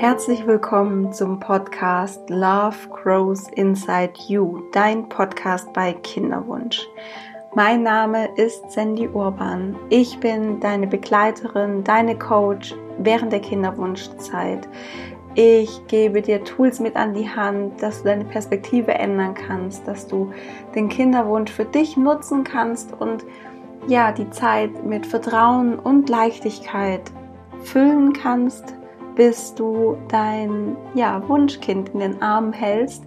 Herzlich willkommen zum Podcast Love Grows Inside You, dein Podcast bei Kinderwunsch. Mein Name ist Sandy Urban. Ich bin deine Begleiterin, deine Coach während der Kinderwunschzeit. Ich gebe dir Tools mit an die Hand, dass du deine Perspektive ändern kannst, dass du den Kinderwunsch für dich nutzen kannst und ja, die Zeit mit Vertrauen und Leichtigkeit füllen kannst bis du dein ja, Wunschkind in den Armen hältst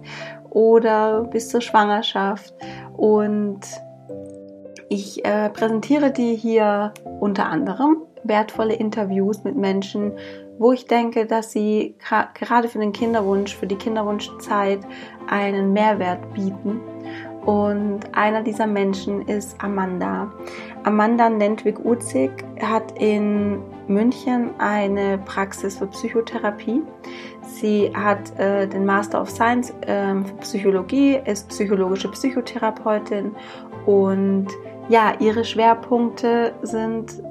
oder bis zur Schwangerschaft. Und ich äh, präsentiere dir hier unter anderem wertvolle Interviews mit Menschen, wo ich denke, dass sie gerade für den Kinderwunsch, für die Kinderwunschzeit einen Mehrwert bieten. Und einer dieser Menschen ist Amanda. Amanda Nentwig-Uzig hat in München eine Praxis für Psychotherapie. Sie hat äh, den Master of Science äh, für Psychologie, ist psychologische Psychotherapeutin und ja, ihre Schwerpunkte sind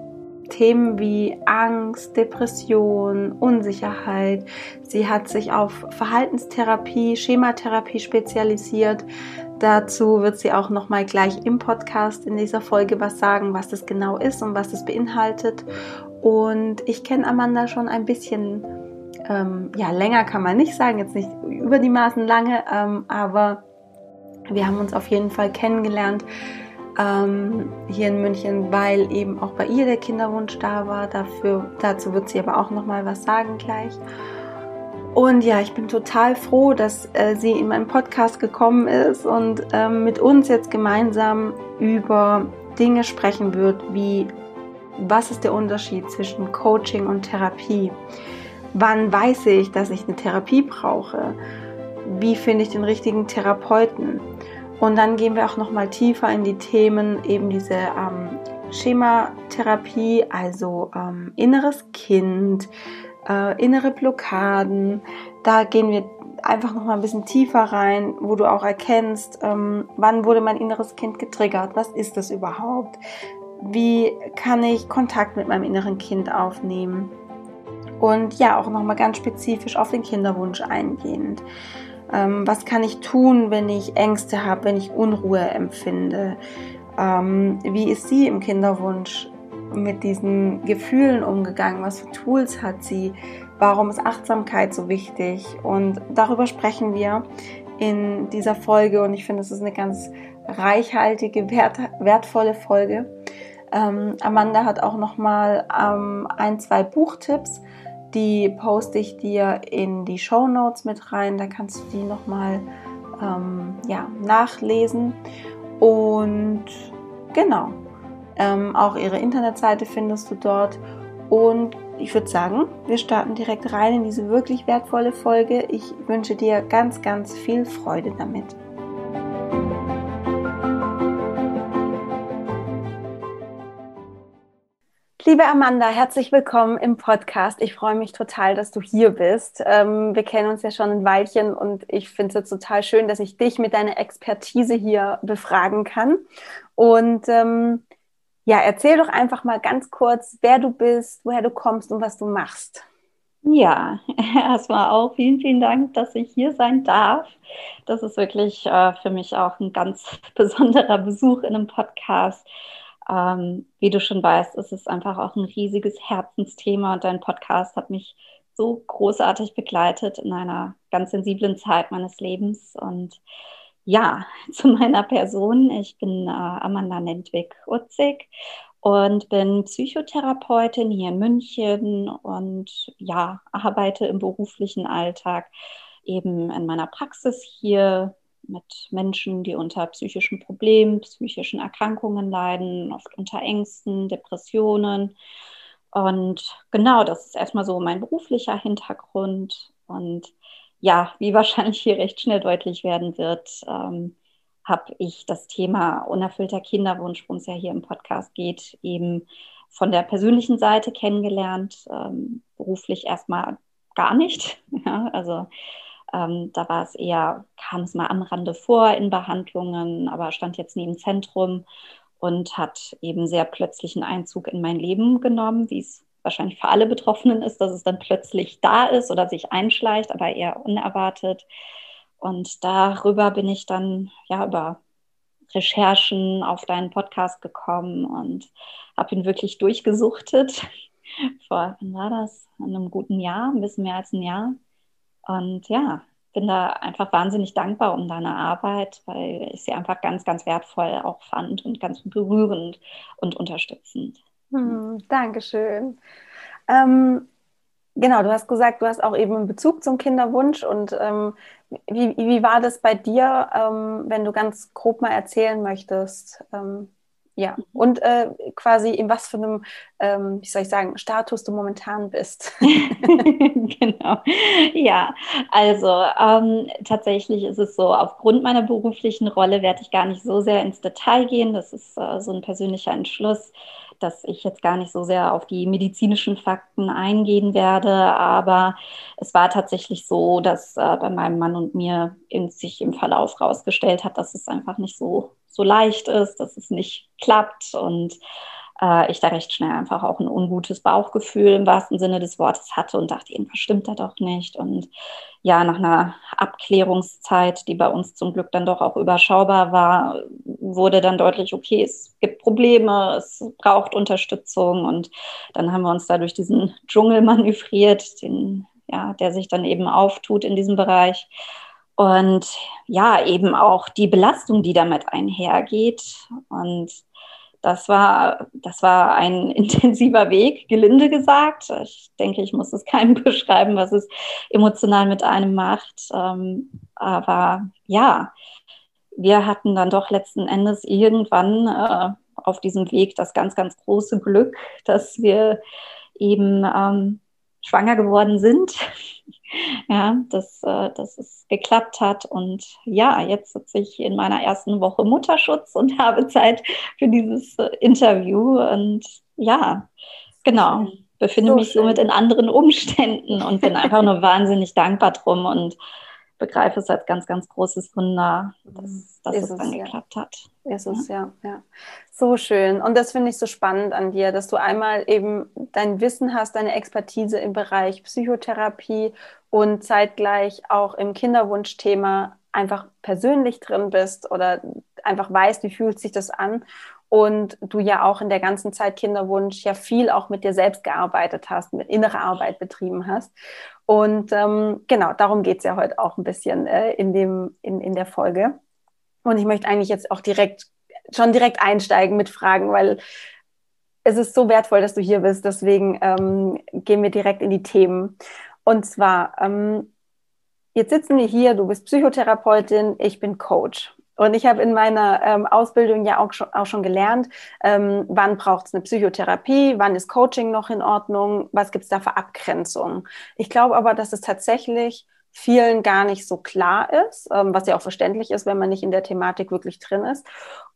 Themen wie Angst, Depression, Unsicherheit. Sie hat sich auf Verhaltenstherapie, Schematherapie spezialisiert. Dazu wird sie auch noch mal gleich im Podcast in dieser Folge was sagen, was das genau ist und was das beinhaltet. Und ich kenne Amanda schon ein bisschen, ähm, ja, länger kann man nicht sagen, jetzt nicht über die Maßen lange, ähm, aber wir haben uns auf jeden Fall kennengelernt ähm, hier in München, weil eben auch bei ihr der Kinderwunsch da war. Dafür, dazu wird sie aber auch noch mal was sagen gleich. Und ja, ich bin total froh, dass äh, sie in meinen Podcast gekommen ist und ähm, mit uns jetzt gemeinsam über Dinge sprechen wird, wie was ist der Unterschied zwischen Coaching und Therapie? Wann weiß ich, dass ich eine Therapie brauche? Wie finde ich den richtigen Therapeuten? Und dann gehen wir auch noch mal tiefer in die Themen eben diese ähm, Schematherapie, also ähm, inneres Kind, äh, innere Blockaden. Da gehen wir einfach noch mal ein bisschen tiefer rein, wo du auch erkennst, ähm, wann wurde mein inneres Kind getriggert, was ist das überhaupt, wie kann ich Kontakt mit meinem inneren Kind aufnehmen und ja, auch nochmal ganz spezifisch auf den Kinderwunsch eingehend. Ähm, was kann ich tun, wenn ich Ängste habe, wenn ich Unruhe empfinde? Ähm, wie ist sie im Kinderwunsch mit diesen Gefühlen umgegangen? Was für Tools hat sie? Warum ist Achtsamkeit so wichtig? Und darüber sprechen wir in dieser Folge und ich finde, es ist eine ganz reichhaltige, wert, wertvolle Folge. Ähm, Amanda hat auch noch mal ähm, ein, zwei Buchtipps, die poste ich dir in die Show Notes mit rein. Da kannst du die noch mal ähm, ja, nachlesen. Und genau, ähm, auch ihre Internetseite findest du dort. Und ich würde sagen, wir starten direkt rein in diese wirklich wertvolle Folge. Ich wünsche dir ganz, ganz viel Freude damit. Liebe Amanda, herzlich willkommen im Podcast. Ich freue mich total, dass du hier bist. Ähm, wir kennen uns ja schon ein Weilchen und ich finde es total schön, dass ich dich mit deiner Expertise hier befragen kann. Und ähm, ja, erzähl doch einfach mal ganz kurz, wer du bist, woher du kommst und was du machst. Ja, erstmal auch vielen, vielen Dank, dass ich hier sein darf. Das ist wirklich äh, für mich auch ein ganz besonderer Besuch in einem Podcast. Ähm, wie du schon weißt, ist es einfach auch ein riesiges Herzensthema und dein Podcast hat mich so großartig begleitet in einer ganz sensiblen Zeit meines Lebens. Und ja, zu meiner Person. Ich bin äh, Amanda Nentwig-Utzig und bin Psychotherapeutin hier in München und ja, arbeite im beruflichen Alltag eben in meiner Praxis hier mit Menschen, die unter psychischen Problemen, psychischen Erkrankungen leiden, oft unter Ängsten, Depressionen. Und genau, das ist erstmal so mein beruflicher Hintergrund. Und ja, wie wahrscheinlich hier recht schnell deutlich werden wird, ähm, habe ich das Thema unerfüllter Kinderwunsch, worum es ja hier im Podcast geht, eben von der persönlichen Seite kennengelernt, ähm, beruflich erstmal gar nicht. Ja, also ähm, da war es eher, kam es mal am Rande vor in Behandlungen, aber stand jetzt im Zentrum und hat eben sehr plötzlichen Einzug in mein Leben genommen, wie es wahrscheinlich für alle Betroffenen ist, dass es dann plötzlich da ist oder sich einschleicht, aber eher unerwartet. Und darüber bin ich dann ja über Recherchen auf deinen Podcast gekommen und habe ihn wirklich durchgesuchtet. Vor, wann war das? In einem guten Jahr, ein bisschen mehr als ein Jahr. Und ja, bin da einfach wahnsinnig dankbar um deine Arbeit, weil ich sie einfach ganz, ganz wertvoll auch fand und ganz berührend und unterstützend. Hm, Dankeschön. Ähm, genau, du hast gesagt, du hast auch eben einen Bezug zum Kinderwunsch und ähm, wie, wie war das bei dir, ähm, wenn du ganz grob mal erzählen möchtest? Ähm, ja, mhm. und äh, quasi in was für einem, ähm, wie soll ich sagen, Status du momentan bist. genau. Ja, also ähm, tatsächlich ist es so, aufgrund meiner beruflichen Rolle werde ich gar nicht so sehr ins Detail gehen. Das ist äh, so ein persönlicher Entschluss dass ich jetzt gar nicht so sehr auf die medizinischen Fakten eingehen werde, aber es war tatsächlich so, dass äh, bei meinem Mann und mir in, sich im Verlauf herausgestellt hat, dass es einfach nicht so, so leicht ist, dass es nicht klappt und äh, ich da recht schnell einfach auch ein ungutes Bauchgefühl im wahrsten Sinne des Wortes hatte und dachte, irgendwas stimmt da doch nicht. Und ja, nach einer Abklärungszeit, die bei uns zum Glück dann doch auch überschaubar war, wurde dann deutlich, okay, es gibt Probleme, es braucht Unterstützung. Und dann haben wir uns da durch diesen Dschungel manövriert, den, ja, der sich dann eben auftut in diesem Bereich. Und ja, eben auch die Belastung, die damit einhergeht. Und das war, das war ein intensiver Weg, gelinde gesagt. Ich denke, ich muss es keinem beschreiben, was es emotional mit einem macht. Ähm, aber ja, wir hatten dann doch letzten Endes irgendwann äh, auf diesem Weg das ganz, ganz große Glück, dass wir eben ähm, schwanger geworden sind ja, dass, äh, dass es geklappt hat. Und ja, jetzt sitze ich in meiner ersten Woche Mutterschutz und habe Zeit für dieses äh, Interview. Und ja, genau, befinde so mich schön. somit in anderen Umständen und bin einfach nur wahnsinnig dankbar drum und begreife es als ganz, ganz großes Wunder, dass, dass es, es, dann ja. geklappt hat. Ist es, ja. ja, ja. So schön. Und das finde ich so spannend an dir, dass du einmal eben dein Wissen hast, deine Expertise im Bereich Psychotherapie und zeitgleich auch im Kinderwunschthema einfach persönlich drin bist oder einfach weißt, wie fühlt sich das an und du ja auch in der ganzen Zeit Kinderwunsch ja viel auch mit dir selbst gearbeitet hast, mit innerer Arbeit betrieben hast. Und ähm, genau, darum geht es ja heute auch ein bisschen äh, in, dem, in, in der Folge. Und ich möchte eigentlich jetzt auch direkt, schon direkt einsteigen mit Fragen, weil es ist so wertvoll, dass du hier bist. Deswegen ähm, gehen wir direkt in die Themen. Und zwar, ähm, jetzt sitzen wir hier, du bist Psychotherapeutin, ich bin Coach. Und ich habe in meiner ähm, Ausbildung ja auch schon, auch schon gelernt, ähm, wann braucht es eine Psychotherapie, wann ist Coaching noch in Ordnung, was gibt es da für Abgrenzungen. Ich glaube aber, dass es tatsächlich vielen gar nicht so klar ist, ähm, was ja auch verständlich ist, wenn man nicht in der Thematik wirklich drin ist.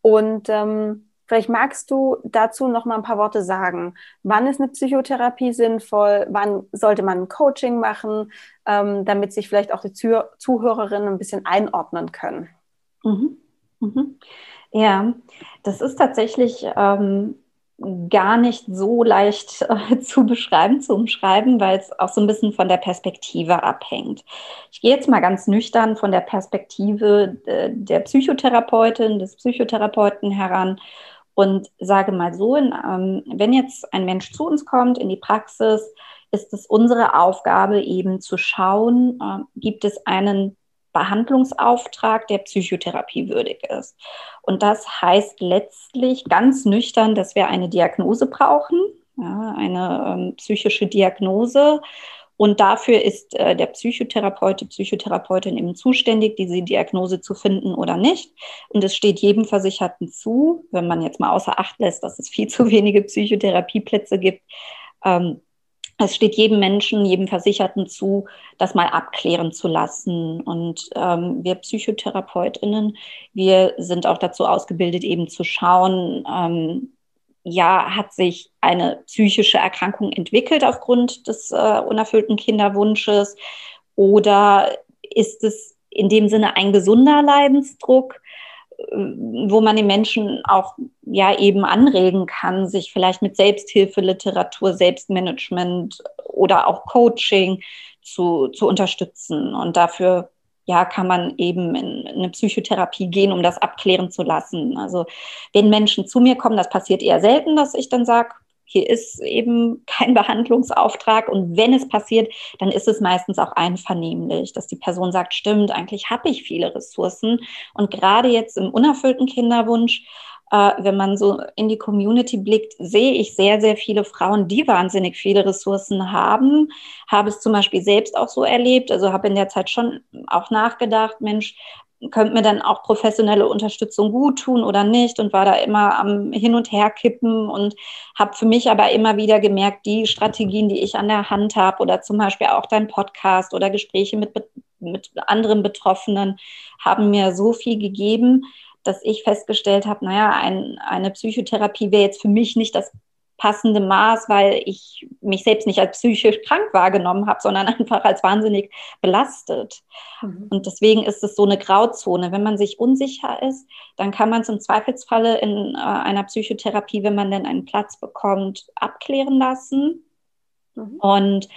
Und ähm, vielleicht magst du dazu noch mal ein paar Worte sagen. Wann ist eine Psychotherapie sinnvoll? Wann sollte man ein Coaching machen, ähm, damit sich vielleicht auch die Zuh Zuhörerinnen ein bisschen einordnen können? Mhm. Mhm. Ja, das ist tatsächlich ähm, gar nicht so leicht äh, zu beschreiben, zu umschreiben, weil es auch so ein bisschen von der Perspektive abhängt. Ich gehe jetzt mal ganz nüchtern von der Perspektive äh, der Psychotherapeutin, des Psychotherapeuten heran und sage mal so, ähm, wenn jetzt ein Mensch zu uns kommt in die Praxis, ist es unsere Aufgabe eben zu schauen, äh, gibt es einen Behandlungsauftrag, der Psychotherapie würdig ist. Und das heißt letztlich ganz nüchtern, dass wir eine Diagnose brauchen, eine ähm, psychische Diagnose. Und dafür ist äh, der Psychotherapeut, die Psychotherapeutin eben zuständig, diese Diagnose zu finden oder nicht. Und es steht jedem Versicherten zu, wenn man jetzt mal außer Acht lässt, dass es viel zu wenige Psychotherapieplätze gibt, ähm, es steht jedem Menschen, jedem Versicherten zu, das mal abklären zu lassen. Und ähm, wir PsychotherapeutInnen, wir sind auch dazu ausgebildet, eben zu schauen, ähm, ja, hat sich eine psychische Erkrankung entwickelt aufgrund des äh, unerfüllten Kinderwunsches oder ist es in dem Sinne ein gesunder Leidensdruck? wo man die Menschen auch ja eben anregen kann, sich vielleicht mit Selbsthilfeliteratur, Selbstmanagement oder auch Coaching zu, zu unterstützen. Und dafür ja, kann man eben in eine Psychotherapie gehen, um das abklären zu lassen. Also wenn Menschen zu mir kommen, das passiert eher selten, dass ich dann sage, hier ist eben kein Behandlungsauftrag und wenn es passiert, dann ist es meistens auch einvernehmlich, dass die Person sagt, stimmt, eigentlich habe ich viele Ressourcen und gerade jetzt im unerfüllten Kinderwunsch äh, wenn man so in die Community blickt, sehe ich sehr, sehr viele Frauen, die wahnsinnig viele Ressourcen haben. Habe es zum Beispiel selbst auch so erlebt. Also habe in der Zeit schon auch nachgedacht, Mensch, könnte mir dann auch professionelle Unterstützung gut tun oder nicht und war da immer am Hin und Her kippen und habe für mich aber immer wieder gemerkt, die Strategien, die ich an der Hand habe oder zum Beispiel auch dein Podcast oder Gespräche mit, mit anderen Betroffenen haben mir so viel gegeben, dass ich festgestellt habe, naja, ein, eine Psychotherapie wäre jetzt für mich nicht das passende Maß, weil ich mich selbst nicht als psychisch krank wahrgenommen habe, sondern einfach als wahnsinnig belastet. Mhm. Und deswegen ist es so eine Grauzone. Wenn man sich unsicher ist, dann kann man zum Zweifelsfalle in äh, einer Psychotherapie, wenn man denn einen Platz bekommt, abklären lassen. Mhm. Und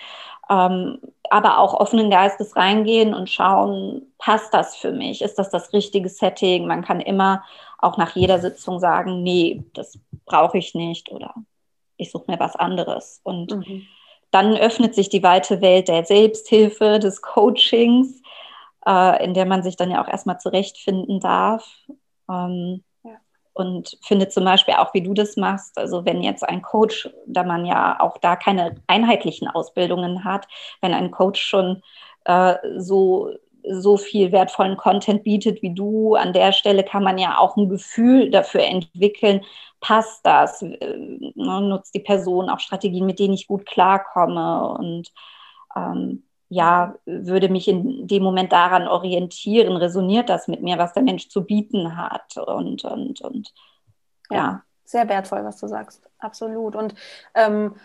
ähm, aber auch offenen Geistes reingehen und schauen, passt das für mich? Ist das das richtige Setting? Man kann immer auch nach jeder Sitzung sagen, nee, das brauche ich nicht oder ich suche mir was anderes. Und mhm. dann öffnet sich die weite Welt der Selbsthilfe, des Coachings, äh, in der man sich dann ja auch erstmal zurechtfinden darf. Ähm, und finde zum Beispiel auch, wie du das machst, also wenn jetzt ein Coach, da man ja auch da keine einheitlichen Ausbildungen hat, wenn ein Coach schon äh, so so viel wertvollen Content bietet wie du, an der Stelle kann man ja auch ein Gefühl dafür entwickeln, passt das, äh, ne, nutzt die Person auch Strategien, mit denen ich gut klarkomme? Und ähm, ja, würde mich in dem Moment daran orientieren, resoniert das mit mir, was der Mensch zu bieten hat und, und, und ja. ja. Sehr wertvoll, was du sagst. Absolut. Und ähm,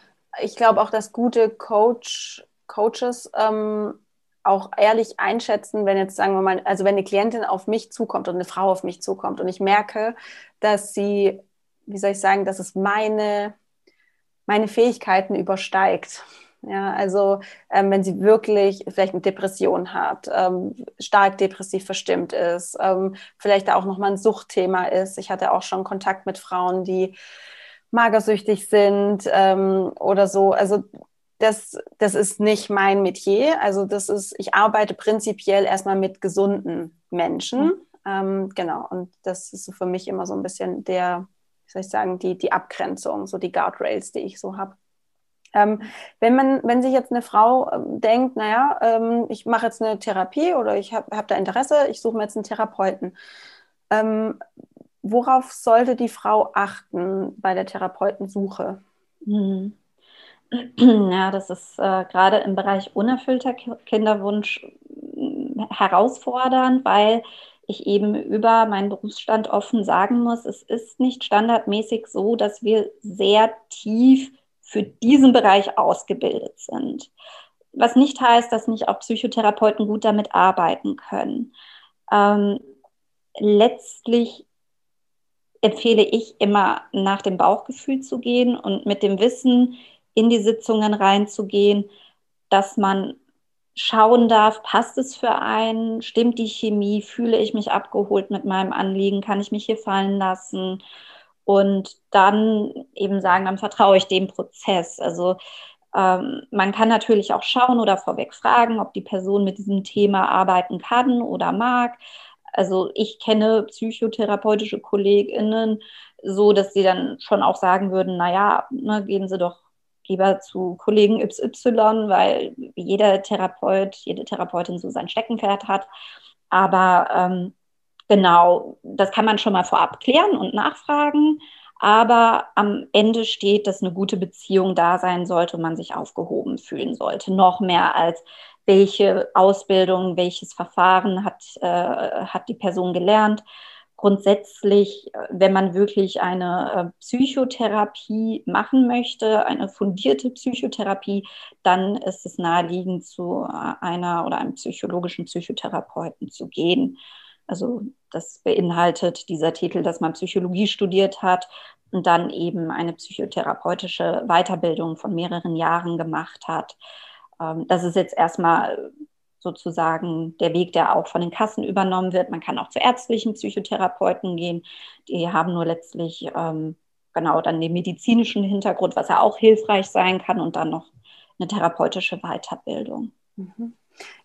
ich glaube auch, dass gute Coach, Coaches ähm, auch ehrlich einschätzen, wenn jetzt, sagen wir mal, also wenn eine Klientin auf mich zukommt und eine Frau auf mich zukommt und ich merke, dass sie, wie soll ich sagen, dass es meine, meine Fähigkeiten übersteigt ja, also ähm, wenn sie wirklich vielleicht eine Depression hat, ähm, stark depressiv verstimmt ist, ähm, vielleicht auch nochmal ein Suchtthema ist. Ich hatte auch schon Kontakt mit Frauen, die magersüchtig sind ähm, oder so. Also das, das ist nicht mein Metier. Also das ist, ich arbeite prinzipiell erstmal mit gesunden Menschen. Mhm. genau. Und das ist so für mich immer so ein bisschen der, wie soll ich sagen, die, die Abgrenzung, so die Guardrails, die ich so habe. Ähm, wenn man, wenn sich jetzt eine Frau ähm, denkt, naja, ähm, ich mache jetzt eine Therapie oder ich habe hab da Interesse, ich suche mir jetzt einen Therapeuten. Ähm, worauf sollte die Frau achten bei der Therapeutensuche? Mhm. Ja, das ist äh, gerade im Bereich unerfüllter Kinderwunsch äh, herausfordernd, weil ich eben über meinen Berufsstand offen sagen muss, es ist nicht standardmäßig so, dass wir sehr tief für diesen Bereich ausgebildet sind. Was nicht heißt, dass nicht auch Psychotherapeuten gut damit arbeiten können. Ähm, letztlich empfehle ich immer nach dem Bauchgefühl zu gehen und mit dem Wissen in die Sitzungen reinzugehen, dass man schauen darf, passt es für einen, stimmt die Chemie, fühle ich mich abgeholt mit meinem Anliegen, kann ich mich hier fallen lassen und dann eben sagen, dann vertraue ich dem Prozess. Also ähm, man kann natürlich auch schauen oder vorweg fragen, ob die Person mit diesem Thema arbeiten kann oder mag. Also ich kenne psychotherapeutische KollegInnen so, dass sie dann schon auch sagen würden, naja, ne, gehen Sie doch lieber zu Kollegen XY, weil jeder Therapeut, jede Therapeutin so sein Steckenpferd hat. Aber ähm, Genau, das kann man schon mal vorab klären und nachfragen. Aber am Ende steht, dass eine gute Beziehung da sein sollte und man sich aufgehoben fühlen sollte. Noch mehr als welche Ausbildung, welches Verfahren hat, äh, hat die Person gelernt. Grundsätzlich, wenn man wirklich eine äh, Psychotherapie machen möchte, eine fundierte Psychotherapie, dann ist es naheliegend, zu äh, einer oder einem psychologischen Psychotherapeuten zu gehen. Also das beinhaltet dieser Titel, dass man Psychologie studiert hat und dann eben eine psychotherapeutische Weiterbildung von mehreren Jahren gemacht hat. Ähm, das ist jetzt erstmal sozusagen der Weg, der auch von den Kassen übernommen wird. Man kann auch zu ärztlichen Psychotherapeuten gehen. Die haben nur letztlich ähm, genau dann den medizinischen Hintergrund, was ja auch hilfreich sein kann und dann noch eine therapeutische Weiterbildung. Mhm.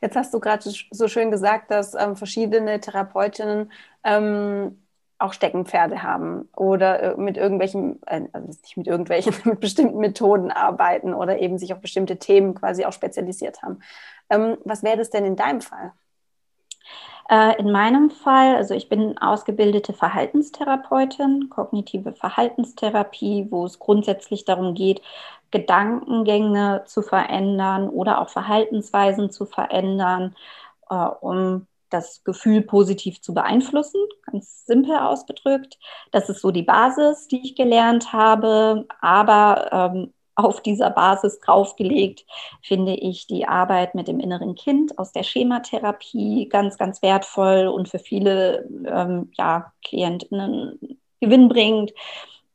Jetzt hast du gerade so schön gesagt, dass ähm, verschiedene Therapeutinnen ähm, auch Steckenpferde haben oder äh, mit irgendwelchen, äh, also nicht mit irgendwelchen, mit bestimmten Methoden arbeiten oder eben sich auf bestimmte Themen quasi auch spezialisiert haben. Ähm, was wäre das denn in deinem Fall? Äh, in meinem Fall, also ich bin ausgebildete Verhaltenstherapeutin, kognitive Verhaltenstherapie, wo es grundsätzlich darum geht, Gedankengänge zu verändern oder auch Verhaltensweisen zu verändern, äh, um das Gefühl positiv zu beeinflussen, ganz simpel ausgedrückt. Das ist so die Basis, die ich gelernt habe. Aber ähm, auf dieser Basis draufgelegt, finde ich die Arbeit mit dem inneren Kind aus der Schematherapie ganz, ganz wertvoll und für viele ähm, ja, Klientinnen gewinnbringend.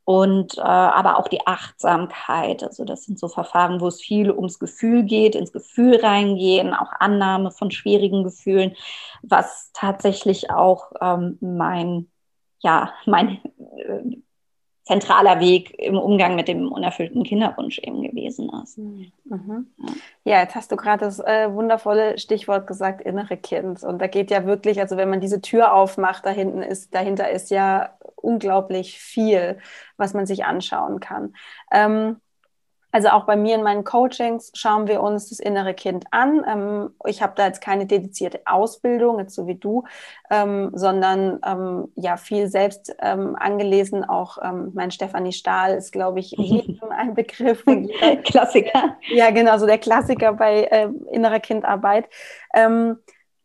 Und äh, aber auch die Achtsamkeit. Also das sind so Verfahren, wo es viel ums Gefühl geht, ins Gefühl reingehen, auch Annahme von schwierigen Gefühlen, was tatsächlich auch ähm, mein ja, mein äh, zentraler Weg im Umgang mit dem unerfüllten Kinderwunsch eben gewesen ist. Mhm. Ja, jetzt hast du gerade das äh, wundervolle Stichwort gesagt, innere Kind. Und da geht ja wirklich, also wenn man diese Tür aufmacht, da hinten ist, dahinter ist ja unglaublich viel, was man sich anschauen kann. Ähm, also auch bei mir in meinen Coachings schauen wir uns das innere Kind an. Ähm, ich habe da jetzt keine dedizierte Ausbildung, jetzt so wie du, ähm, sondern ähm, ja viel selbst angelesen. Auch mein Stefanie Stahl ist, glaube ich, jedem ein Begriff. Klassiker. Ja, genau, so der Klassiker bei innerer Kindarbeit.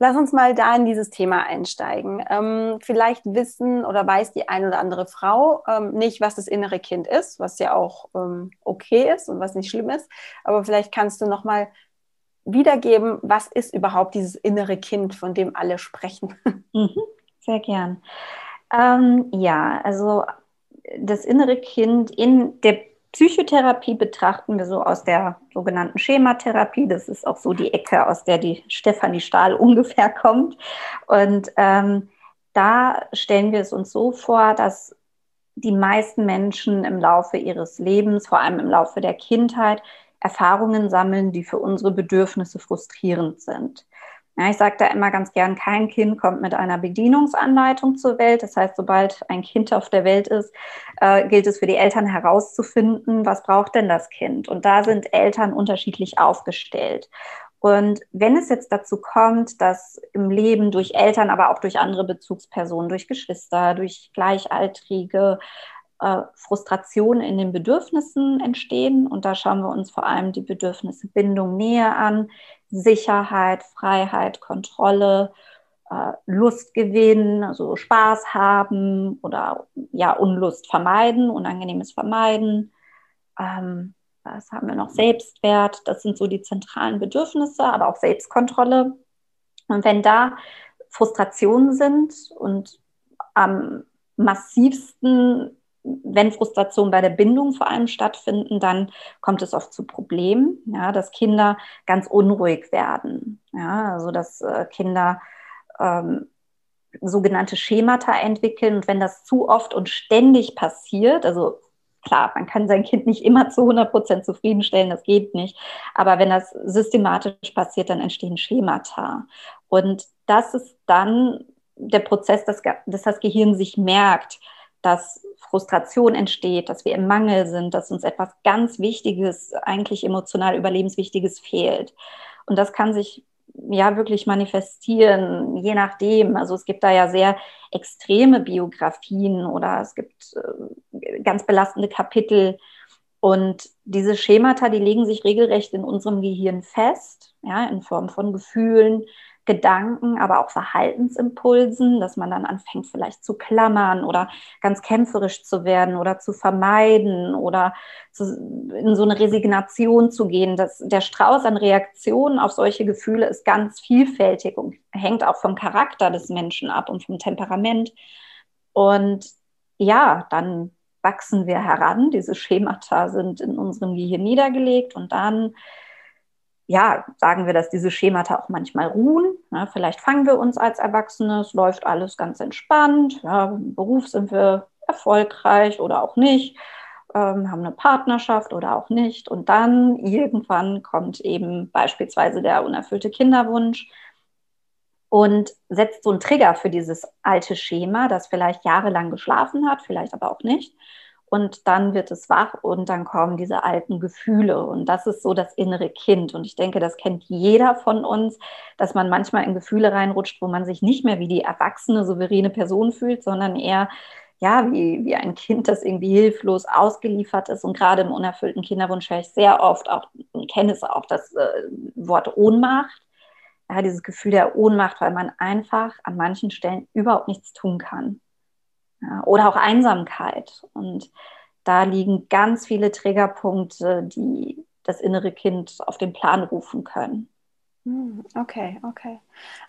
Lass uns mal da in dieses Thema einsteigen. Ähm, vielleicht wissen oder weiß die ein oder andere Frau ähm, nicht, was das innere Kind ist, was ja auch ähm, okay ist und was nicht schlimm ist. Aber vielleicht kannst du noch mal wiedergeben, was ist überhaupt dieses innere Kind, von dem alle sprechen? Mhm, sehr gern. Ähm, ja, also das innere Kind in der Psychotherapie betrachten wir so aus der sogenannten Schematherapie. Das ist auch so die Ecke, aus der die Stefanie Stahl ungefähr kommt. Und ähm, da stellen wir es uns so vor, dass die meisten Menschen im Laufe ihres Lebens, vor allem im Laufe der Kindheit, Erfahrungen sammeln, die für unsere Bedürfnisse frustrierend sind. Ja, ich sage da immer ganz gern, kein Kind kommt mit einer Bedienungsanleitung zur Welt. Das heißt, sobald ein Kind auf der Welt ist, äh, gilt es für die Eltern herauszufinden, was braucht denn das Kind? Und da sind Eltern unterschiedlich aufgestellt. Und wenn es jetzt dazu kommt, dass im Leben durch Eltern, aber auch durch andere Bezugspersonen, durch Geschwister, durch Gleichaltrige, äh, Frustrationen in den Bedürfnissen entstehen. Und da schauen wir uns vor allem die Bedürfnisse Bindung, Nähe an, Sicherheit, Freiheit, Kontrolle, äh, Lust gewinnen, also Spaß haben oder ja, Unlust vermeiden, Unangenehmes vermeiden. Ähm, was haben wir noch? Selbstwert, das sind so die zentralen Bedürfnisse, aber auch Selbstkontrolle. Und wenn da Frustrationen sind und am massivsten wenn Frustrationen bei der Bindung vor allem stattfinden, dann kommt es oft zu Problemen, ja, dass Kinder ganz unruhig werden. Ja, also dass äh, Kinder ähm, sogenannte Schemata entwickeln. Und wenn das zu oft und ständig passiert, also klar, man kann sein Kind nicht immer zu 100 Prozent zufriedenstellen, das geht nicht. Aber wenn das systematisch passiert, dann entstehen Schemata. Und das ist dann der Prozess, dass, dass das Gehirn sich merkt, dass Frustration entsteht, dass wir im Mangel sind, dass uns etwas ganz Wichtiges, eigentlich emotional Überlebenswichtiges fehlt. Und das kann sich ja wirklich manifestieren, je nachdem. Also es gibt da ja sehr extreme Biografien oder es gibt äh, ganz belastende Kapitel. Und diese Schemata, die legen sich regelrecht in unserem Gehirn fest, ja, in Form von Gefühlen, Gedanken, aber auch Verhaltensimpulsen, dass man dann anfängt vielleicht zu klammern oder ganz kämpferisch zu werden oder zu vermeiden oder zu, in so eine Resignation zu gehen. Das, der Strauß an Reaktionen auf solche Gefühle ist ganz vielfältig und hängt auch vom Charakter des Menschen ab und vom Temperament. Und ja, dann wachsen wir heran. Diese Schemata sind in unserem Gehirn niedergelegt und dann ja, sagen wir, dass diese Schemata auch manchmal ruhen. Ja, vielleicht fangen wir uns als Erwachsene, es läuft alles ganz entspannt. Ja, Im Beruf sind wir erfolgreich oder auch nicht, ähm, haben eine Partnerschaft oder auch nicht. Und dann irgendwann kommt eben beispielsweise der unerfüllte Kinderwunsch und setzt so einen Trigger für dieses alte Schema, das vielleicht jahrelang geschlafen hat, vielleicht aber auch nicht und dann wird es wach und dann kommen diese alten Gefühle und das ist so das innere Kind und ich denke, das kennt jeder von uns, dass man manchmal in Gefühle reinrutscht, wo man sich nicht mehr wie die erwachsene, souveräne Person fühlt, sondern eher ja, wie, wie ein Kind, das irgendwie hilflos ausgeliefert ist. Und gerade im unerfüllten Kinderwunsch höre ich sehr oft auch, kenne es auch, das äh, Wort Ohnmacht. Ja, dieses Gefühl der Ohnmacht, weil man einfach an manchen Stellen überhaupt nichts tun kann. Ja, oder auch Einsamkeit. Und da liegen ganz viele Triggerpunkte, die das innere Kind auf den Plan rufen können. Hm, okay, okay.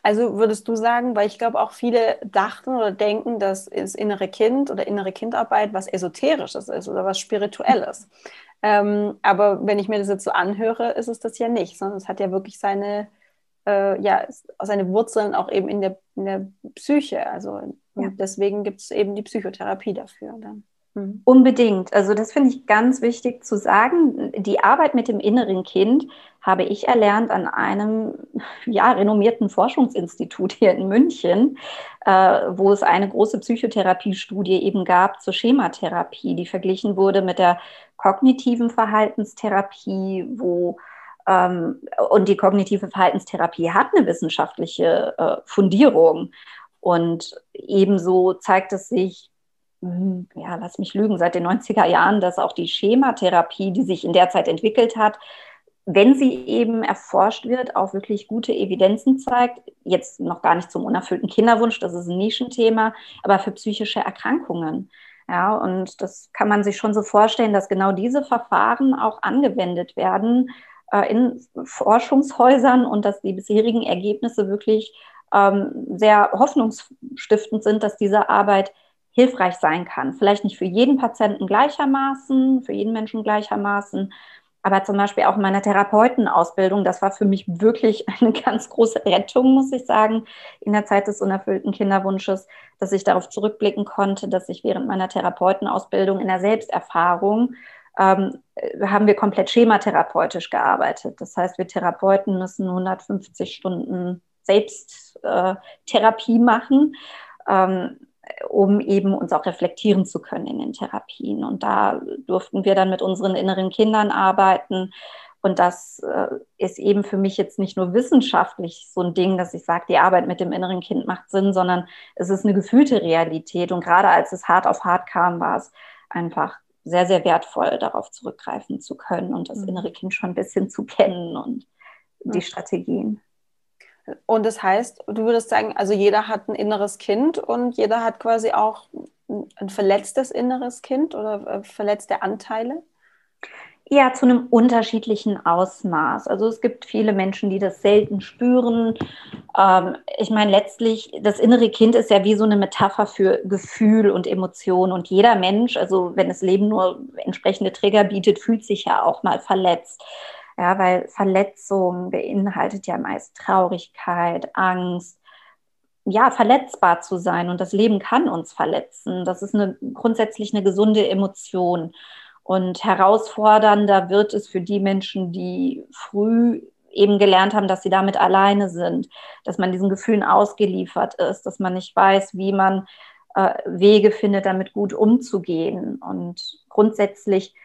Also würdest du sagen, weil ich glaube auch viele dachten oder denken, dass das innere Kind oder innere Kindarbeit was Esoterisches ist oder was Spirituelles. Ähm, aber wenn ich mir das jetzt so anhöre, ist es das ja nicht, sondern es hat ja wirklich seine, äh, ja, seine Wurzeln auch eben in der, in der Psyche. Also ja. deswegen gibt es eben die Psychotherapie dafür dann. Mhm. Unbedingt. Also das finde ich ganz wichtig zu sagen. Die Arbeit mit dem inneren Kind habe ich erlernt an einem ja, renommierten Forschungsinstitut hier in München, äh, wo es eine große Psychotherapiestudie eben gab zur Schematherapie, die verglichen wurde mit der kognitiven Verhaltenstherapie, wo und die kognitive Verhaltenstherapie hat eine wissenschaftliche äh, Fundierung. Und ebenso zeigt es sich, hm, ja, lass mich lügen, seit den 90er Jahren, dass auch die Schematherapie, die sich in der Zeit entwickelt hat, wenn sie eben erforscht wird, auch wirklich gute Evidenzen zeigt. Jetzt noch gar nicht zum unerfüllten Kinderwunsch, das ist ein Nischenthema, aber für psychische Erkrankungen. Ja, und das kann man sich schon so vorstellen, dass genau diese Verfahren auch angewendet werden in Forschungshäusern und dass die bisherigen Ergebnisse wirklich ähm, sehr hoffnungsstiftend sind, dass diese Arbeit hilfreich sein kann. Vielleicht nicht für jeden Patienten gleichermaßen, für jeden Menschen gleichermaßen, aber zum Beispiel auch in meiner Therapeutenausbildung, das war für mich wirklich eine ganz große Rettung, muss ich sagen, in der Zeit des unerfüllten Kinderwunsches, dass ich darauf zurückblicken konnte, dass ich während meiner Therapeutenausbildung in der Selbsterfahrung ähm, haben wir komplett schematherapeutisch gearbeitet. Das heißt, wir Therapeuten müssen 150 Stunden Selbsttherapie machen, ähm, um eben uns auch reflektieren zu können in den Therapien. Und da durften wir dann mit unseren inneren Kindern arbeiten. Und das äh, ist eben für mich jetzt nicht nur wissenschaftlich so ein Ding, dass ich sage, die Arbeit mit dem inneren Kind macht Sinn, sondern es ist eine gefühlte Realität. Und gerade als es hart auf hart kam, war es einfach sehr, sehr wertvoll, darauf zurückgreifen zu können und das mhm. innere Kind schon ein bisschen zu kennen und die Strategien. Und das heißt, du würdest sagen, also jeder hat ein inneres Kind und jeder hat quasi auch ein verletztes inneres Kind oder äh, verletzte Anteile? Ja, zu einem unterschiedlichen Ausmaß. Also es gibt viele Menschen, die das selten spüren. Ähm, ich meine, letztlich, das innere Kind ist ja wie so eine Metapher für Gefühl und Emotion. Und jeder Mensch, also wenn das Leben nur entsprechende Trigger bietet, fühlt sich ja auch mal verletzt. Ja, weil Verletzung beinhaltet ja meist Traurigkeit, Angst, ja, verletzbar zu sein und das Leben kann uns verletzen. Das ist eine, grundsätzlich eine gesunde Emotion. Und herausfordernder wird es für die Menschen, die früh eben gelernt haben, dass sie damit alleine sind, dass man diesen Gefühlen ausgeliefert ist, dass man nicht weiß, wie man äh, Wege findet, damit gut umzugehen. Und grundsätzlich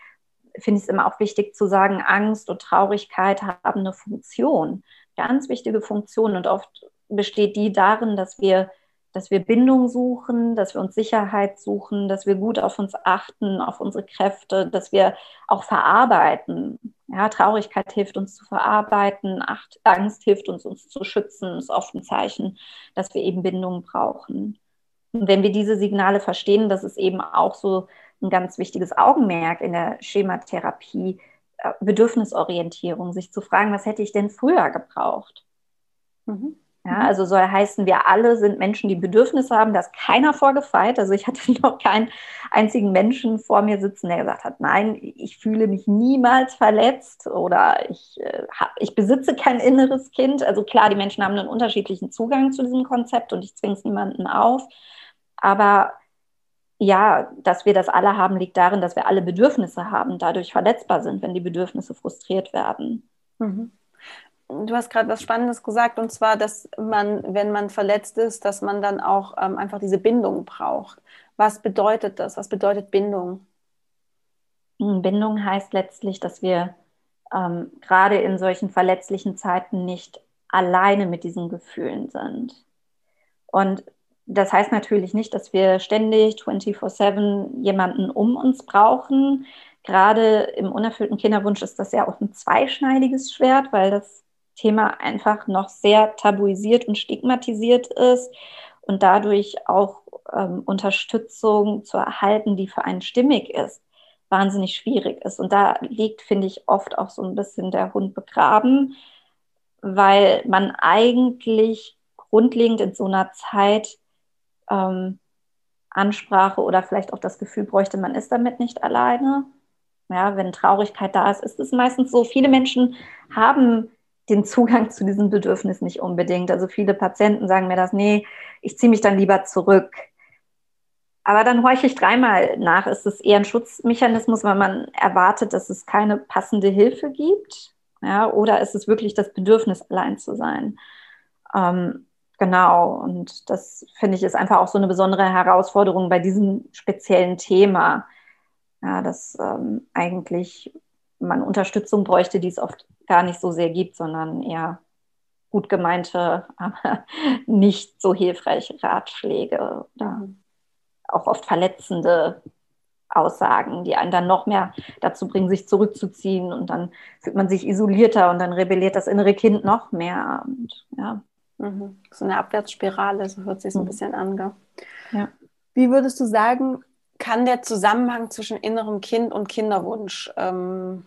finde ich es immer auch wichtig zu sagen, Angst und Traurigkeit haben eine Funktion, ganz wichtige Funktion. Und oft besteht die darin, dass wir, dass wir Bindung suchen, dass wir uns Sicherheit suchen, dass wir gut auf uns achten, auf unsere Kräfte, dass wir auch verarbeiten. Ja, Traurigkeit hilft uns zu verarbeiten, Angst hilft uns, uns zu schützen, ist oft ein Zeichen, dass wir eben Bindung brauchen. Und wenn wir diese Signale verstehen, das ist eben auch so ein ganz wichtiges Augenmerk in der Schematherapie, äh, Bedürfnisorientierung, sich zu fragen, was hätte ich denn früher gebraucht? Mhm. Ja, mhm. also soll heißen, wir alle sind Menschen, die Bedürfnisse haben, da ist keiner vorgefeit. Also ich hatte noch keinen einzigen Menschen vor mir sitzen, der gesagt hat, nein, ich fühle mich niemals verletzt oder ich, äh, hab, ich besitze kein inneres Kind. Also klar, die Menschen haben einen unterschiedlichen Zugang zu diesem Konzept und ich zwinge es niemanden auf. Aber ja, dass wir das alle haben, liegt darin, dass wir alle Bedürfnisse haben, dadurch verletzbar sind, wenn die Bedürfnisse frustriert werden. Mhm du hast gerade was Spannendes gesagt, und zwar, dass man, wenn man verletzt ist, dass man dann auch ähm, einfach diese Bindung braucht. Was bedeutet das? Was bedeutet Bindung? Hm, Bindung heißt letztlich, dass wir ähm, gerade in solchen verletzlichen Zeiten nicht alleine mit diesen Gefühlen sind. Und das heißt natürlich nicht, dass wir ständig 24-7 jemanden um uns brauchen. Gerade im unerfüllten Kinderwunsch ist das ja auch ein zweischneidiges Schwert, weil das Thema einfach noch sehr tabuisiert und stigmatisiert ist und dadurch auch ähm, Unterstützung zu erhalten, die für einen stimmig ist, wahnsinnig schwierig ist. Und da liegt, finde ich, oft auch so ein bisschen der Hund begraben, weil man eigentlich grundlegend in so einer Zeit ähm, Ansprache oder vielleicht auch das Gefühl bräuchte, man ist damit nicht alleine. Ja, wenn Traurigkeit da ist, ist es meistens so, viele Menschen haben den Zugang zu diesem Bedürfnis nicht unbedingt. Also viele Patienten sagen mir das, nee, ich ziehe mich dann lieber zurück. Aber dann horche ich dreimal nach. Ist es eher ein Schutzmechanismus, weil man erwartet, dass es keine passende Hilfe gibt? Ja, oder ist es wirklich das Bedürfnis, allein zu sein? Ähm, genau. Und das finde ich ist einfach auch so eine besondere Herausforderung bei diesem speziellen Thema. Ja, dass ähm, eigentlich man Unterstützung bräuchte, die es oft gar nicht so sehr gibt, sondern eher gut gemeinte, aber nicht so hilfreiche Ratschläge oder auch oft verletzende Aussagen, die einen dann noch mehr dazu bringen, sich zurückzuziehen und dann fühlt man sich isolierter und dann rebelliert das innere Kind noch mehr. Und, ja. Mhm. So eine Abwärtsspirale, so hört sich so ein mhm. bisschen an. Ja. Wie würdest du sagen, kann der Zusammenhang zwischen innerem Kind und Kinderwunsch ähm,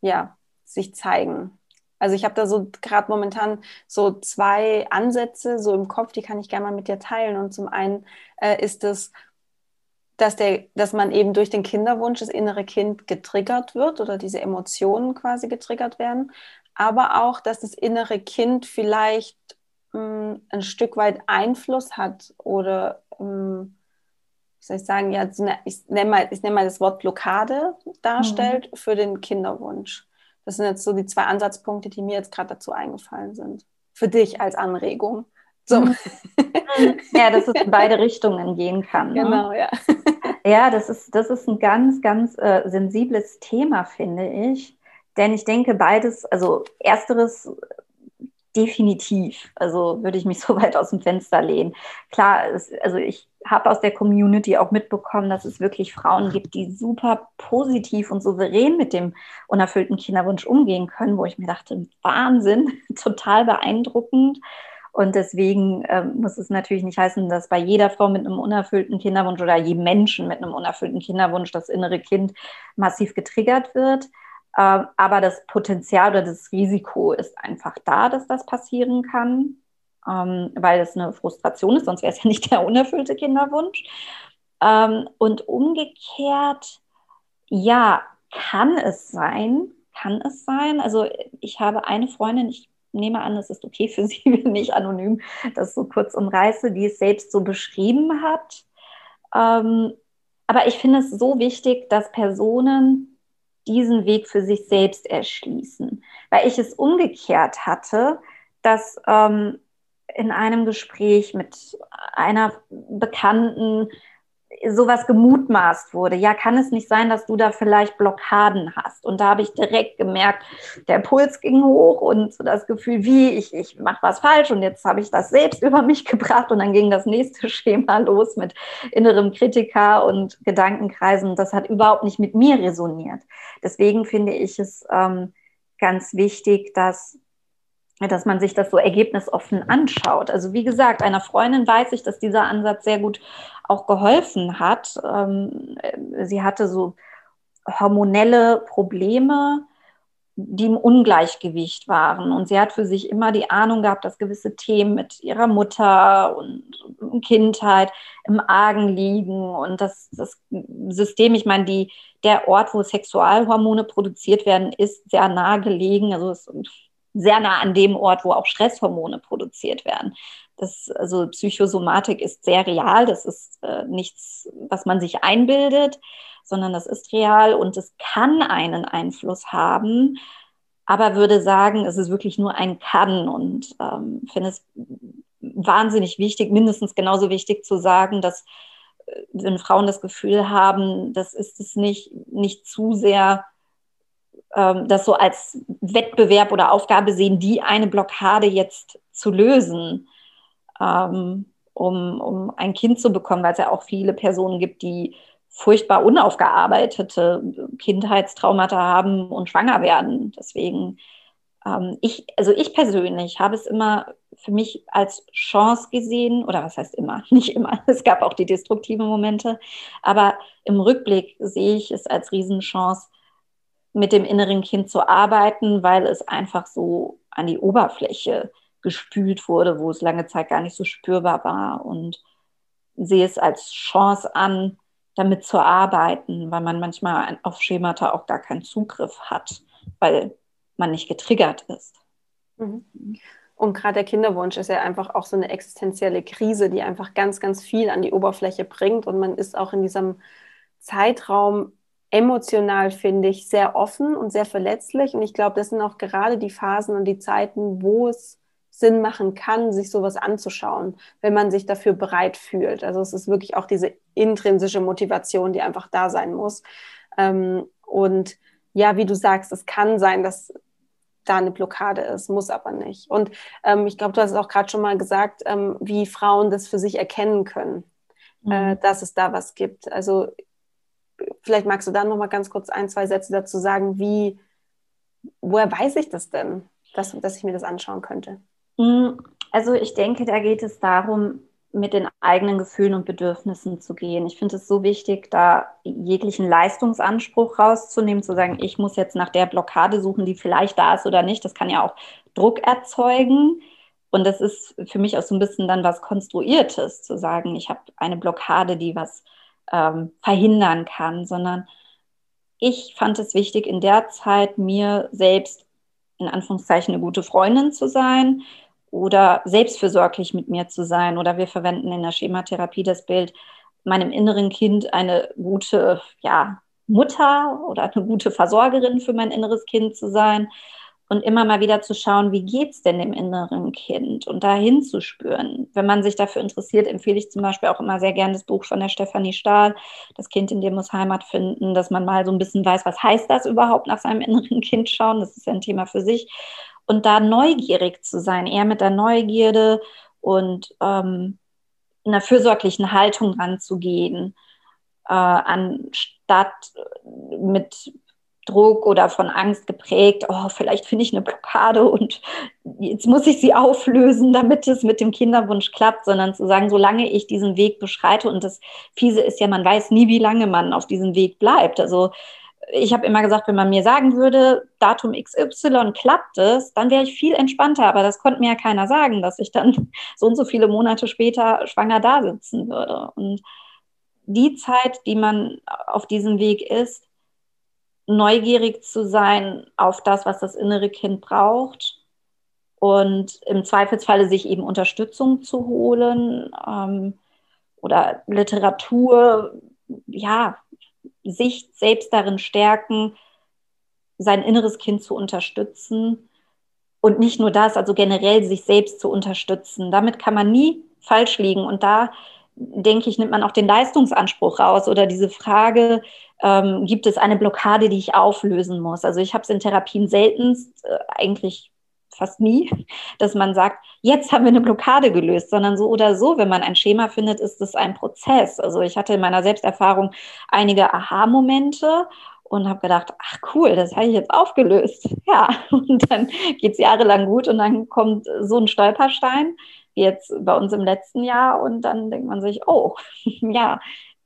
ja, sich zeigen? Also ich habe da so gerade momentan so zwei Ansätze so im Kopf, die kann ich gerne mal mit dir teilen. Und zum einen äh, ist es, dass, der, dass man eben durch den Kinderwunsch das innere Kind getriggert wird oder diese Emotionen quasi getriggert werden, aber auch, dass das innere Kind vielleicht mh, hm, ein Stück weit Einfluss hat oder mh, hm, wie soll ich sagen, ja, ich nenne mal, ich nenne mal das Wort Blockade darstellt mhm. für den Kinderwunsch. Das sind jetzt so die zwei Ansatzpunkte, die mir jetzt gerade dazu eingefallen sind. Für dich als Anregung. So. Mhm. Ja, dass es in beide Richtungen gehen kann. Ne? Genau, ja. Ja, das ist, das ist ein ganz, ganz äh, sensibles Thema, finde ich. Denn ich denke, beides, also ersteres definitiv. Also würde ich mich so weit aus dem Fenster lehnen. Klar, es, also ich habe aus der Community auch mitbekommen, dass es wirklich Frauen gibt, die super positiv und souverän mit dem unerfüllten Kinderwunsch umgehen können, wo ich mir dachte, Wahnsinn, total beeindruckend. Und deswegen äh, muss es natürlich nicht heißen, dass bei jeder Frau mit einem unerfüllten Kinderwunsch oder jedem Menschen mit einem unerfüllten Kinderwunsch das innere Kind massiv getriggert wird. Ähm, aber das Potenzial oder das Risiko ist einfach da, dass das passieren kann, ähm, weil es eine Frustration ist, sonst wäre es ja nicht der unerfüllte Kinderwunsch. Ähm, und umgekehrt, ja, kann es sein, kann es sein. Also ich habe eine Freundin, ich nehme an, es ist okay für sie, wenn ich anonym das so kurz umreiße, die es selbst so beschrieben hat. aber ich finde es so wichtig, dass Personen diesen Weg für sich selbst erschließen. Weil ich es umgekehrt hatte, dass ähm, in einem Gespräch mit einer Bekannten sowas gemutmaßt wurde. Ja, kann es nicht sein, dass du da vielleicht Blockaden hast? Und da habe ich direkt gemerkt, der Puls ging hoch und so das Gefühl, wie ich, ich mache was falsch und jetzt habe ich das selbst über mich gebracht und dann ging das nächste Schema los mit innerem Kritiker und Gedankenkreisen. Das hat überhaupt nicht mit mir resoniert. Deswegen finde ich es ähm, ganz wichtig, dass dass man sich das so ergebnisoffen anschaut. Also wie gesagt, einer Freundin weiß ich, dass dieser Ansatz sehr gut auch geholfen hat. Ähm, sie hatte so hormonelle Probleme, die im Ungleichgewicht waren. Und sie hat für sich immer die Ahnung gehabt, dass gewisse Themen mit ihrer Mutter und Kindheit im Argen liegen. Und das, das System, ich meine, die, der Ort, wo Sexualhormone produziert werden, ist sehr nah gelegen. Also es sehr nah an dem Ort, wo auch Stresshormone produziert werden. Das, also Psychosomatik ist sehr real, das ist äh, nichts, was man sich einbildet, sondern das ist real und es kann einen Einfluss haben, aber würde sagen, es ist wirklich nur ein Kann und ähm, finde es wahnsinnig wichtig, mindestens genauso wichtig zu sagen, dass äh, wenn Frauen das Gefühl haben, das ist es nicht, nicht zu sehr ähm, das so als Wettbewerb oder Aufgabe sehen, die eine Blockade jetzt zu lösen, ähm, um, um ein Kind zu bekommen, weil es ja auch viele Personen gibt, die furchtbar unaufgearbeitete Kindheitstraumata haben und schwanger werden. Deswegen, ähm, ich, also ich persönlich habe es immer für mich als Chance gesehen, oder was heißt immer, nicht immer, es gab auch die destruktiven Momente, aber im Rückblick sehe ich es als Riesenchance, mit dem inneren Kind zu arbeiten, weil es einfach so an die Oberfläche gespült wurde, wo es lange Zeit gar nicht so spürbar war und sehe es als Chance an, damit zu arbeiten, weil man manchmal auf Schemata auch gar keinen Zugriff hat, weil man nicht getriggert ist. Mhm. Und gerade der Kinderwunsch ist ja einfach auch so eine existenzielle Krise, die einfach ganz, ganz viel an die Oberfläche bringt. Und man ist auch in diesem Zeitraum emotional, finde ich, sehr offen und sehr verletzlich. Und ich glaube, das sind auch gerade die Phasen und die Zeiten, wo es Sinn machen kann, sich sowas anzuschauen, wenn man sich dafür bereit fühlt. Also es ist wirklich auch diese intrinsische Motivation, die einfach da sein muss. Ähm, und ja, wie du sagst, es kann sein, dass da eine Blockade ist, muss aber nicht. Und ähm, ich glaube, du hast es auch gerade schon mal gesagt, ähm, wie Frauen das für sich erkennen können, mhm. äh, dass es da was gibt. Also vielleicht magst du dann noch mal ganz kurz ein, zwei Sätze dazu sagen, wie, woher weiß ich das denn, dass, dass ich mir das anschauen könnte? Mm, also ich denke, da geht es darum, mit den eigenen Gefühlen und Bedürfnissen zu gehen. Ich finde es so wichtig, da jeglichen Leistungsanspruch rauszunehmen, zu sagen, ich muss jetzt nach der Blockade suchen, die vielleicht da ist oder nicht. Das kann ja auch Druck erzeugen. Und das ist für mich auch so ein bisschen dann was Konstruiertes, zu sagen, ich habe eine Blockade, die was ähm, verhindern kann, sondern ich fand es wichtig, in der Zeit mir selbst in Anführungszeichen eine gute Freundin zu sein oder selbstfürsorglich mit mir zu sein. Oder wir verwenden in der Schematherapie das Bild, meinem inneren Kind eine gute ja, Mutter oder eine gute Versorgerin für mein inneres Kind zu sein und immer mal wieder zu schauen, wie geht es denn dem inneren Kind und da hinzuspüren. Wenn man sich dafür interessiert, empfehle ich zum Beispiel auch immer sehr gerne das Buch von der Stefanie Stahl, Das Kind in dir muss Heimat finden, dass man mal so ein bisschen weiß, was heißt das überhaupt nach seinem inneren Kind schauen. Das ist ja ein Thema für sich. Und da neugierig zu sein, eher mit der Neugierde und ähm, einer fürsorglichen Haltung ranzugehen, äh, anstatt mit Druck oder von Angst geprägt, oh, vielleicht finde ich eine Blockade und jetzt muss ich sie auflösen, damit es mit dem Kinderwunsch klappt, sondern zu sagen, solange ich diesen Weg beschreite und das Fiese ist ja, man weiß nie, wie lange man auf diesem Weg bleibt. Also ich habe immer gesagt, wenn man mir sagen würde, Datum XY klappt es, dann wäre ich viel entspannter. Aber das konnte mir ja keiner sagen, dass ich dann so und so viele Monate später schwanger da sitzen würde. Und die Zeit, die man auf diesem Weg ist, neugierig zu sein auf das, was das innere Kind braucht und im Zweifelsfalle sich eben Unterstützung zu holen ähm, oder Literatur, ja, sich selbst darin stärken, sein inneres Kind zu unterstützen und nicht nur das, also generell sich selbst zu unterstützen. Damit kann man nie falsch liegen und da denke ich, nimmt man auch den Leistungsanspruch raus oder diese Frage, ähm, gibt es eine Blockade, die ich auflösen muss? Also ich habe es in Therapien seltenst, äh, eigentlich fast nie, dass man sagt, jetzt haben wir eine Blockade gelöst, sondern so oder so, wenn man ein Schema findet, ist es ein Prozess. Also ich hatte in meiner Selbsterfahrung einige Aha-Momente und habe gedacht, ach cool, das habe ich jetzt aufgelöst. Ja, und dann geht es jahrelang gut und dann kommt so ein Stolperstein, wie jetzt bei uns im letzten Jahr und dann denkt man sich, oh, ja,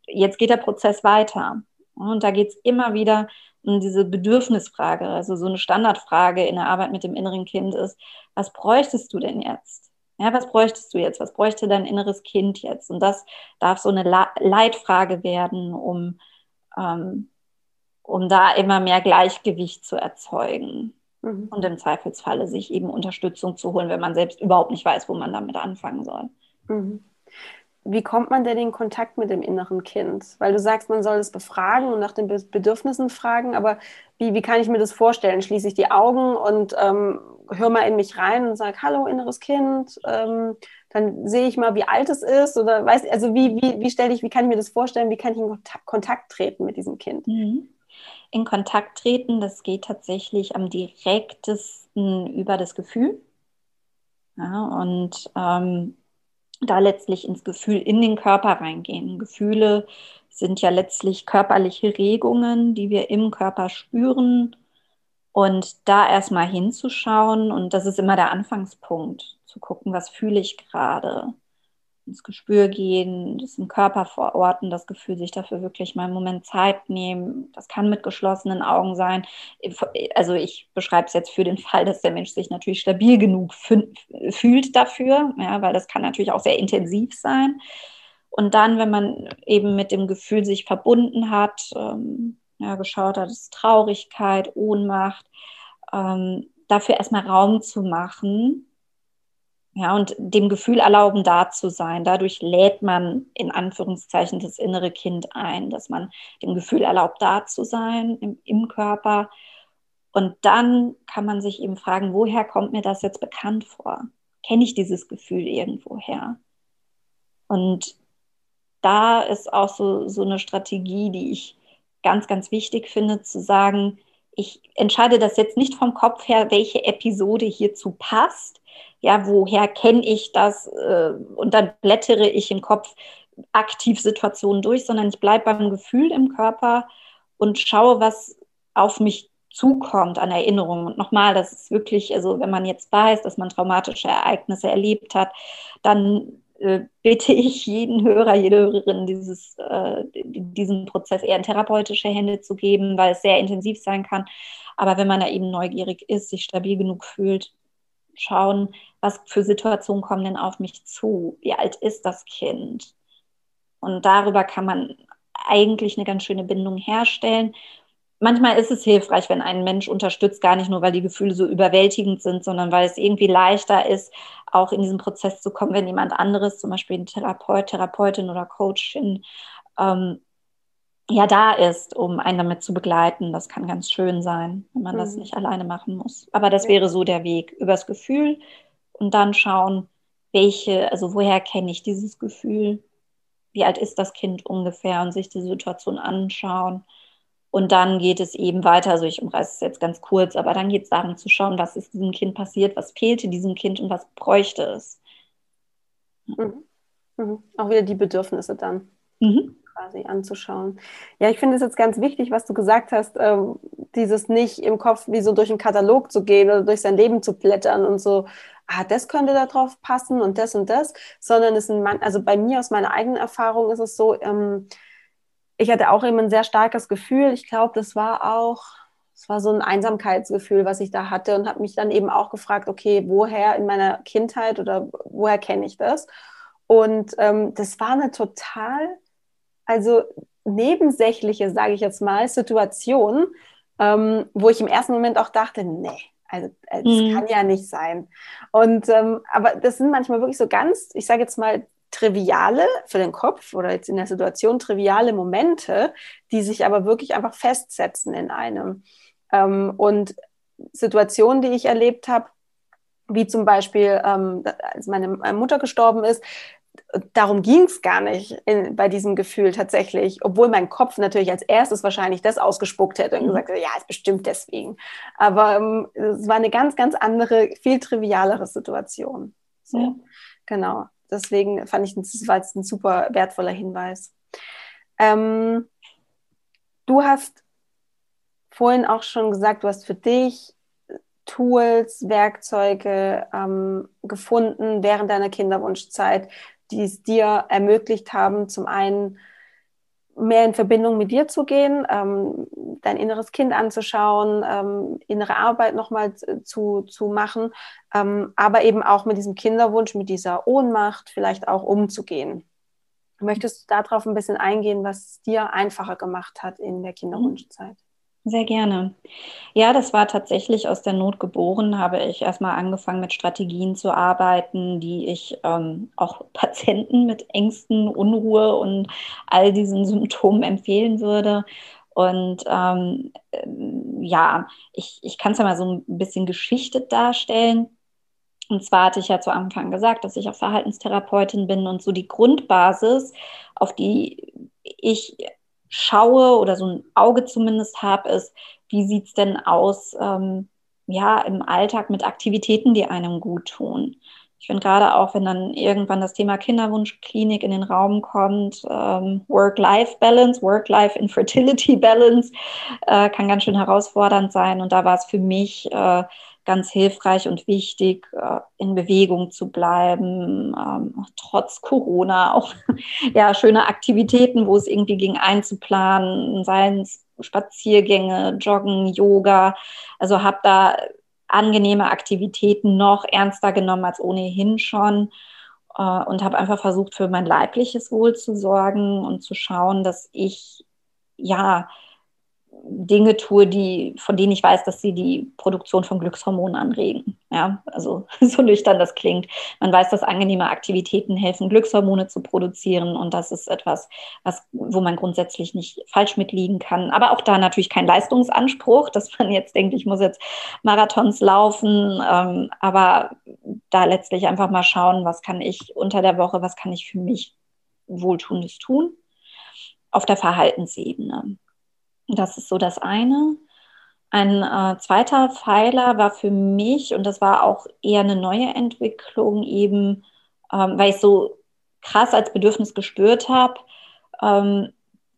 jetzt geht der Prozess weiter. Und da geht es immer wieder um diese Bedürfnisfrage, also so eine Standardfrage in der Arbeit mit dem inneren Kind ist, was bräuchtest du denn jetzt? Ja, was bräuchtest du jetzt? Was bräuchte dein inneres Kind jetzt? Und das darf so eine Leitfrage werden, um ähm, um da immer mehr Gleichgewicht zu erzeugen. Mhm. Und im Zweifelsfalle sich eben Unterstützung zu holen, wenn man selbst überhaupt nicht weiß, wo man damit anfangen soll. Mhm. Wie kommt man denn in Kontakt mit dem inneren Kind? Weil du sagst, man soll es befragen und nach den Bedürfnissen fragen, aber wie, wie kann ich mir das vorstellen? Schließe ich die Augen und ähm, höre mal in mich rein und sage, hallo inneres Kind, ähm, dann sehe ich mal, wie alt es ist oder weiß, also wie, wie, wie stelle ich, wie kann ich mir das vorstellen, wie kann ich in Kontakt treten mit diesem Kind? Mhm in Kontakt treten, das geht tatsächlich am direktesten über das Gefühl. Ja, und ähm, da letztlich ins Gefühl in den Körper reingehen. Gefühle sind ja letztlich körperliche Regungen, die wir im Körper spüren. Und da erstmal hinzuschauen, und das ist immer der Anfangspunkt, zu gucken, was fühle ich gerade ins Gespür gehen, das im Körper verorten, das Gefühl, sich dafür wirklich mal einen Moment Zeit nehmen. Das kann mit geschlossenen Augen sein. Also ich beschreibe es jetzt für den Fall, dass der Mensch sich natürlich stabil genug fühlt dafür, ja, weil das kann natürlich auch sehr intensiv sein. Und dann, wenn man eben mit dem Gefühl sich verbunden hat, ähm, ja, geschaut hat, ist Traurigkeit, Ohnmacht, ähm, dafür erstmal Raum zu machen, ja, und dem Gefühl erlauben, da zu sein. Dadurch lädt man in Anführungszeichen das innere Kind ein, dass man dem Gefühl erlaubt, da zu sein im, im Körper. Und dann kann man sich eben fragen, woher kommt mir das jetzt bekannt vor? Kenne ich dieses Gefühl irgendwoher? Und da ist auch so, so eine Strategie, die ich ganz, ganz wichtig finde, zu sagen, ich entscheide das jetzt nicht vom Kopf her, welche Episode hierzu passt, ja, woher kenne ich das? Äh, und dann blättere ich im Kopf aktiv Situationen durch, sondern ich bleibe beim Gefühl im Körper und schaue, was auf mich zukommt an Erinnerungen. Und nochmal, das ist wirklich, also wenn man jetzt weiß, dass man traumatische Ereignisse erlebt hat, dann bitte ich jeden Hörer, jede Hörerin, dieses, äh, diesen Prozess eher in therapeutische Hände zu geben, weil es sehr intensiv sein kann. Aber wenn man da eben neugierig ist, sich stabil genug fühlt, schauen, was für Situationen kommen denn auf mich zu? Wie alt ist das Kind? Und darüber kann man eigentlich eine ganz schöne Bindung herstellen. Manchmal ist es hilfreich, wenn ein Mensch unterstützt, gar nicht nur, weil die Gefühle so überwältigend sind, sondern weil es irgendwie leichter ist, auch in diesen Prozess zu kommen, wenn jemand anderes, zum Beispiel ein Therapeut, Therapeutin oder Coachin, ähm, ja da ist, um einen damit zu begleiten. Das kann ganz schön sein, wenn man mhm. das nicht alleine machen muss. Aber das ja. wäre so der Weg, übers Gefühl und dann schauen, welche, also woher kenne ich dieses Gefühl? Wie alt ist das Kind ungefähr? Und sich die Situation anschauen. Und dann geht es eben weiter, also ich umreiße es jetzt ganz kurz, aber dann geht es darum zu schauen, was ist diesem Kind passiert, was fehlte diesem Kind und was bräuchte es. Mhm. Mhm. Auch wieder die Bedürfnisse dann. Mhm quasi anzuschauen. Ja, ich finde es jetzt ganz wichtig, was du gesagt hast, ähm, dieses nicht im Kopf wie so durch einen Katalog zu gehen oder durch sein Leben zu blättern und so, ah, das könnte da drauf passen und das und das, sondern es sind, also bei mir aus meiner eigenen Erfahrung ist es so, ähm, ich hatte auch eben ein sehr starkes Gefühl. Ich glaube, das war auch, es war so ein Einsamkeitsgefühl, was ich da hatte und habe mich dann eben auch gefragt, okay, woher in meiner Kindheit oder woher kenne ich das? Und ähm, das war eine total also nebensächliche, sage ich jetzt mal, Situation, ähm, wo ich im ersten Moment auch dachte, nee, also äh, das mhm. kann ja nicht sein. Und ähm, aber das sind manchmal wirklich so ganz, ich sage jetzt mal, triviale für den Kopf oder jetzt in der Situation triviale Momente, die sich aber wirklich einfach festsetzen in einem. Ähm, und Situationen, die ich erlebt habe, wie zum Beispiel, ähm, als meine Mutter gestorben ist, darum ging es gar nicht in, bei diesem Gefühl tatsächlich, obwohl mein Kopf natürlich als erstes wahrscheinlich das ausgespuckt hätte und mhm. gesagt hätte, ja, ist bestimmt deswegen. Aber ähm, es war eine ganz, ganz andere, viel trivialere Situation. So, ja. genau. Deswegen fand ich, das war jetzt ein super wertvoller Hinweis. Ähm, du hast vorhin auch schon gesagt, du hast für dich Tools, Werkzeuge ähm, gefunden während deiner Kinderwunschzeit, die es dir ermöglicht haben, zum einen mehr in Verbindung mit dir zu gehen, ähm, dein inneres Kind anzuschauen, ähm, innere Arbeit nochmal zu, zu machen, ähm, aber eben auch mit diesem Kinderwunsch, mit dieser Ohnmacht vielleicht auch umzugehen. Möchtest du darauf ein bisschen eingehen, was dir einfacher gemacht hat in der Kinderwunschzeit? Sehr gerne. Ja, das war tatsächlich aus der Not geboren, habe ich erstmal angefangen mit Strategien zu arbeiten, die ich ähm, auch Patienten mit Ängsten, Unruhe und all diesen Symptomen empfehlen würde. Und ähm, äh, ja, ich, ich kann es ja mal so ein bisschen geschichtet darstellen. Und zwar hatte ich ja zu Anfang gesagt, dass ich auch Verhaltenstherapeutin bin und so die Grundbasis, auf die ich schaue oder so ein Auge zumindest habe, ist, wie sieht es denn aus ähm, ja, im Alltag mit Aktivitäten, die einem gut tun. Ich finde gerade auch, wenn dann irgendwann das Thema Kinderwunschklinik in den Raum kommt, ähm, Work-Life-Balance, Work-Life-Infertility-Balance äh, kann ganz schön herausfordernd sein. Und da war es für mich äh, ganz hilfreich und wichtig, äh, in Bewegung zu bleiben, ähm, trotz Corona auch ja schöne Aktivitäten, wo es irgendwie ging einzuplanen, seien es Spaziergänge, Joggen, Yoga. Also habe da angenehme Aktivitäten noch ernster genommen als ohnehin schon äh, und habe einfach versucht, für mein leibliches Wohl zu sorgen und zu schauen, dass ich ja Dinge tue, die, von denen ich weiß, dass sie die Produktion von Glückshormonen anregen. Ja, also so nüchtern das klingt. Man weiß, dass angenehme Aktivitäten helfen, Glückshormone zu produzieren und das ist etwas, was, wo man grundsätzlich nicht falsch mitliegen kann. Aber auch da natürlich kein Leistungsanspruch, dass man jetzt denkt, ich muss jetzt Marathons laufen, ähm, aber da letztlich einfach mal schauen, was kann ich unter der Woche, was kann ich für mich Wohltuendes tun auf der Verhaltensebene. Das ist so das eine. Ein äh, zweiter Pfeiler war für mich, und das war auch eher eine neue Entwicklung, eben, ähm, weil ich so krass als Bedürfnis gespürt habe, ähm,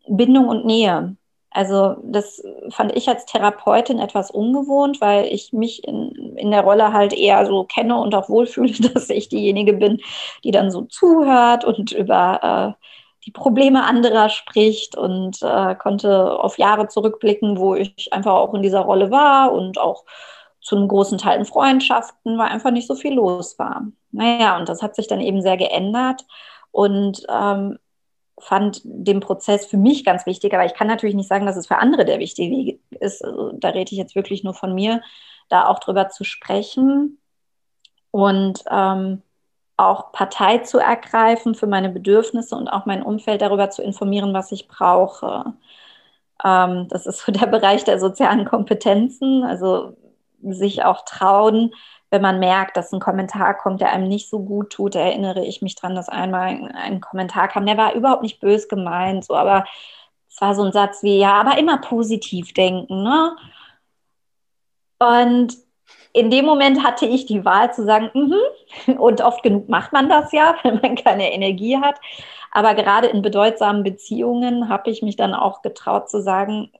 Bindung und Nähe. Also das fand ich als Therapeutin etwas ungewohnt, weil ich mich in, in der Rolle halt eher so kenne und auch wohlfühle, dass ich diejenige bin, die dann so zuhört und über äh, die Probleme anderer spricht und äh, konnte auf Jahre zurückblicken, wo ich einfach auch in dieser Rolle war und auch zu einem großen Teil in Freundschaften, weil einfach nicht so viel los war. Naja, und das hat sich dann eben sehr geändert und ähm, fand den Prozess für mich ganz wichtig, aber ich kann natürlich nicht sagen, dass es für andere der wichtige ist. Also, da rede ich jetzt wirklich nur von mir, da auch drüber zu sprechen. Und ähm, auch Partei zu ergreifen für meine Bedürfnisse und auch mein Umfeld darüber zu informieren, was ich brauche. Ähm, das ist so der Bereich der sozialen Kompetenzen, also sich auch trauen, wenn man merkt, dass ein Kommentar kommt, der einem nicht so gut tut, erinnere ich mich dran, dass einmal ein Kommentar kam, der war überhaupt nicht bös gemeint, so, aber es war so ein Satz wie, ja, aber immer positiv denken, ne? Und in dem Moment hatte ich die Wahl zu sagen, mm -hmm. und oft genug macht man das ja, wenn man keine Energie hat. Aber gerade in bedeutsamen Beziehungen habe ich mich dann auch getraut zu sagen,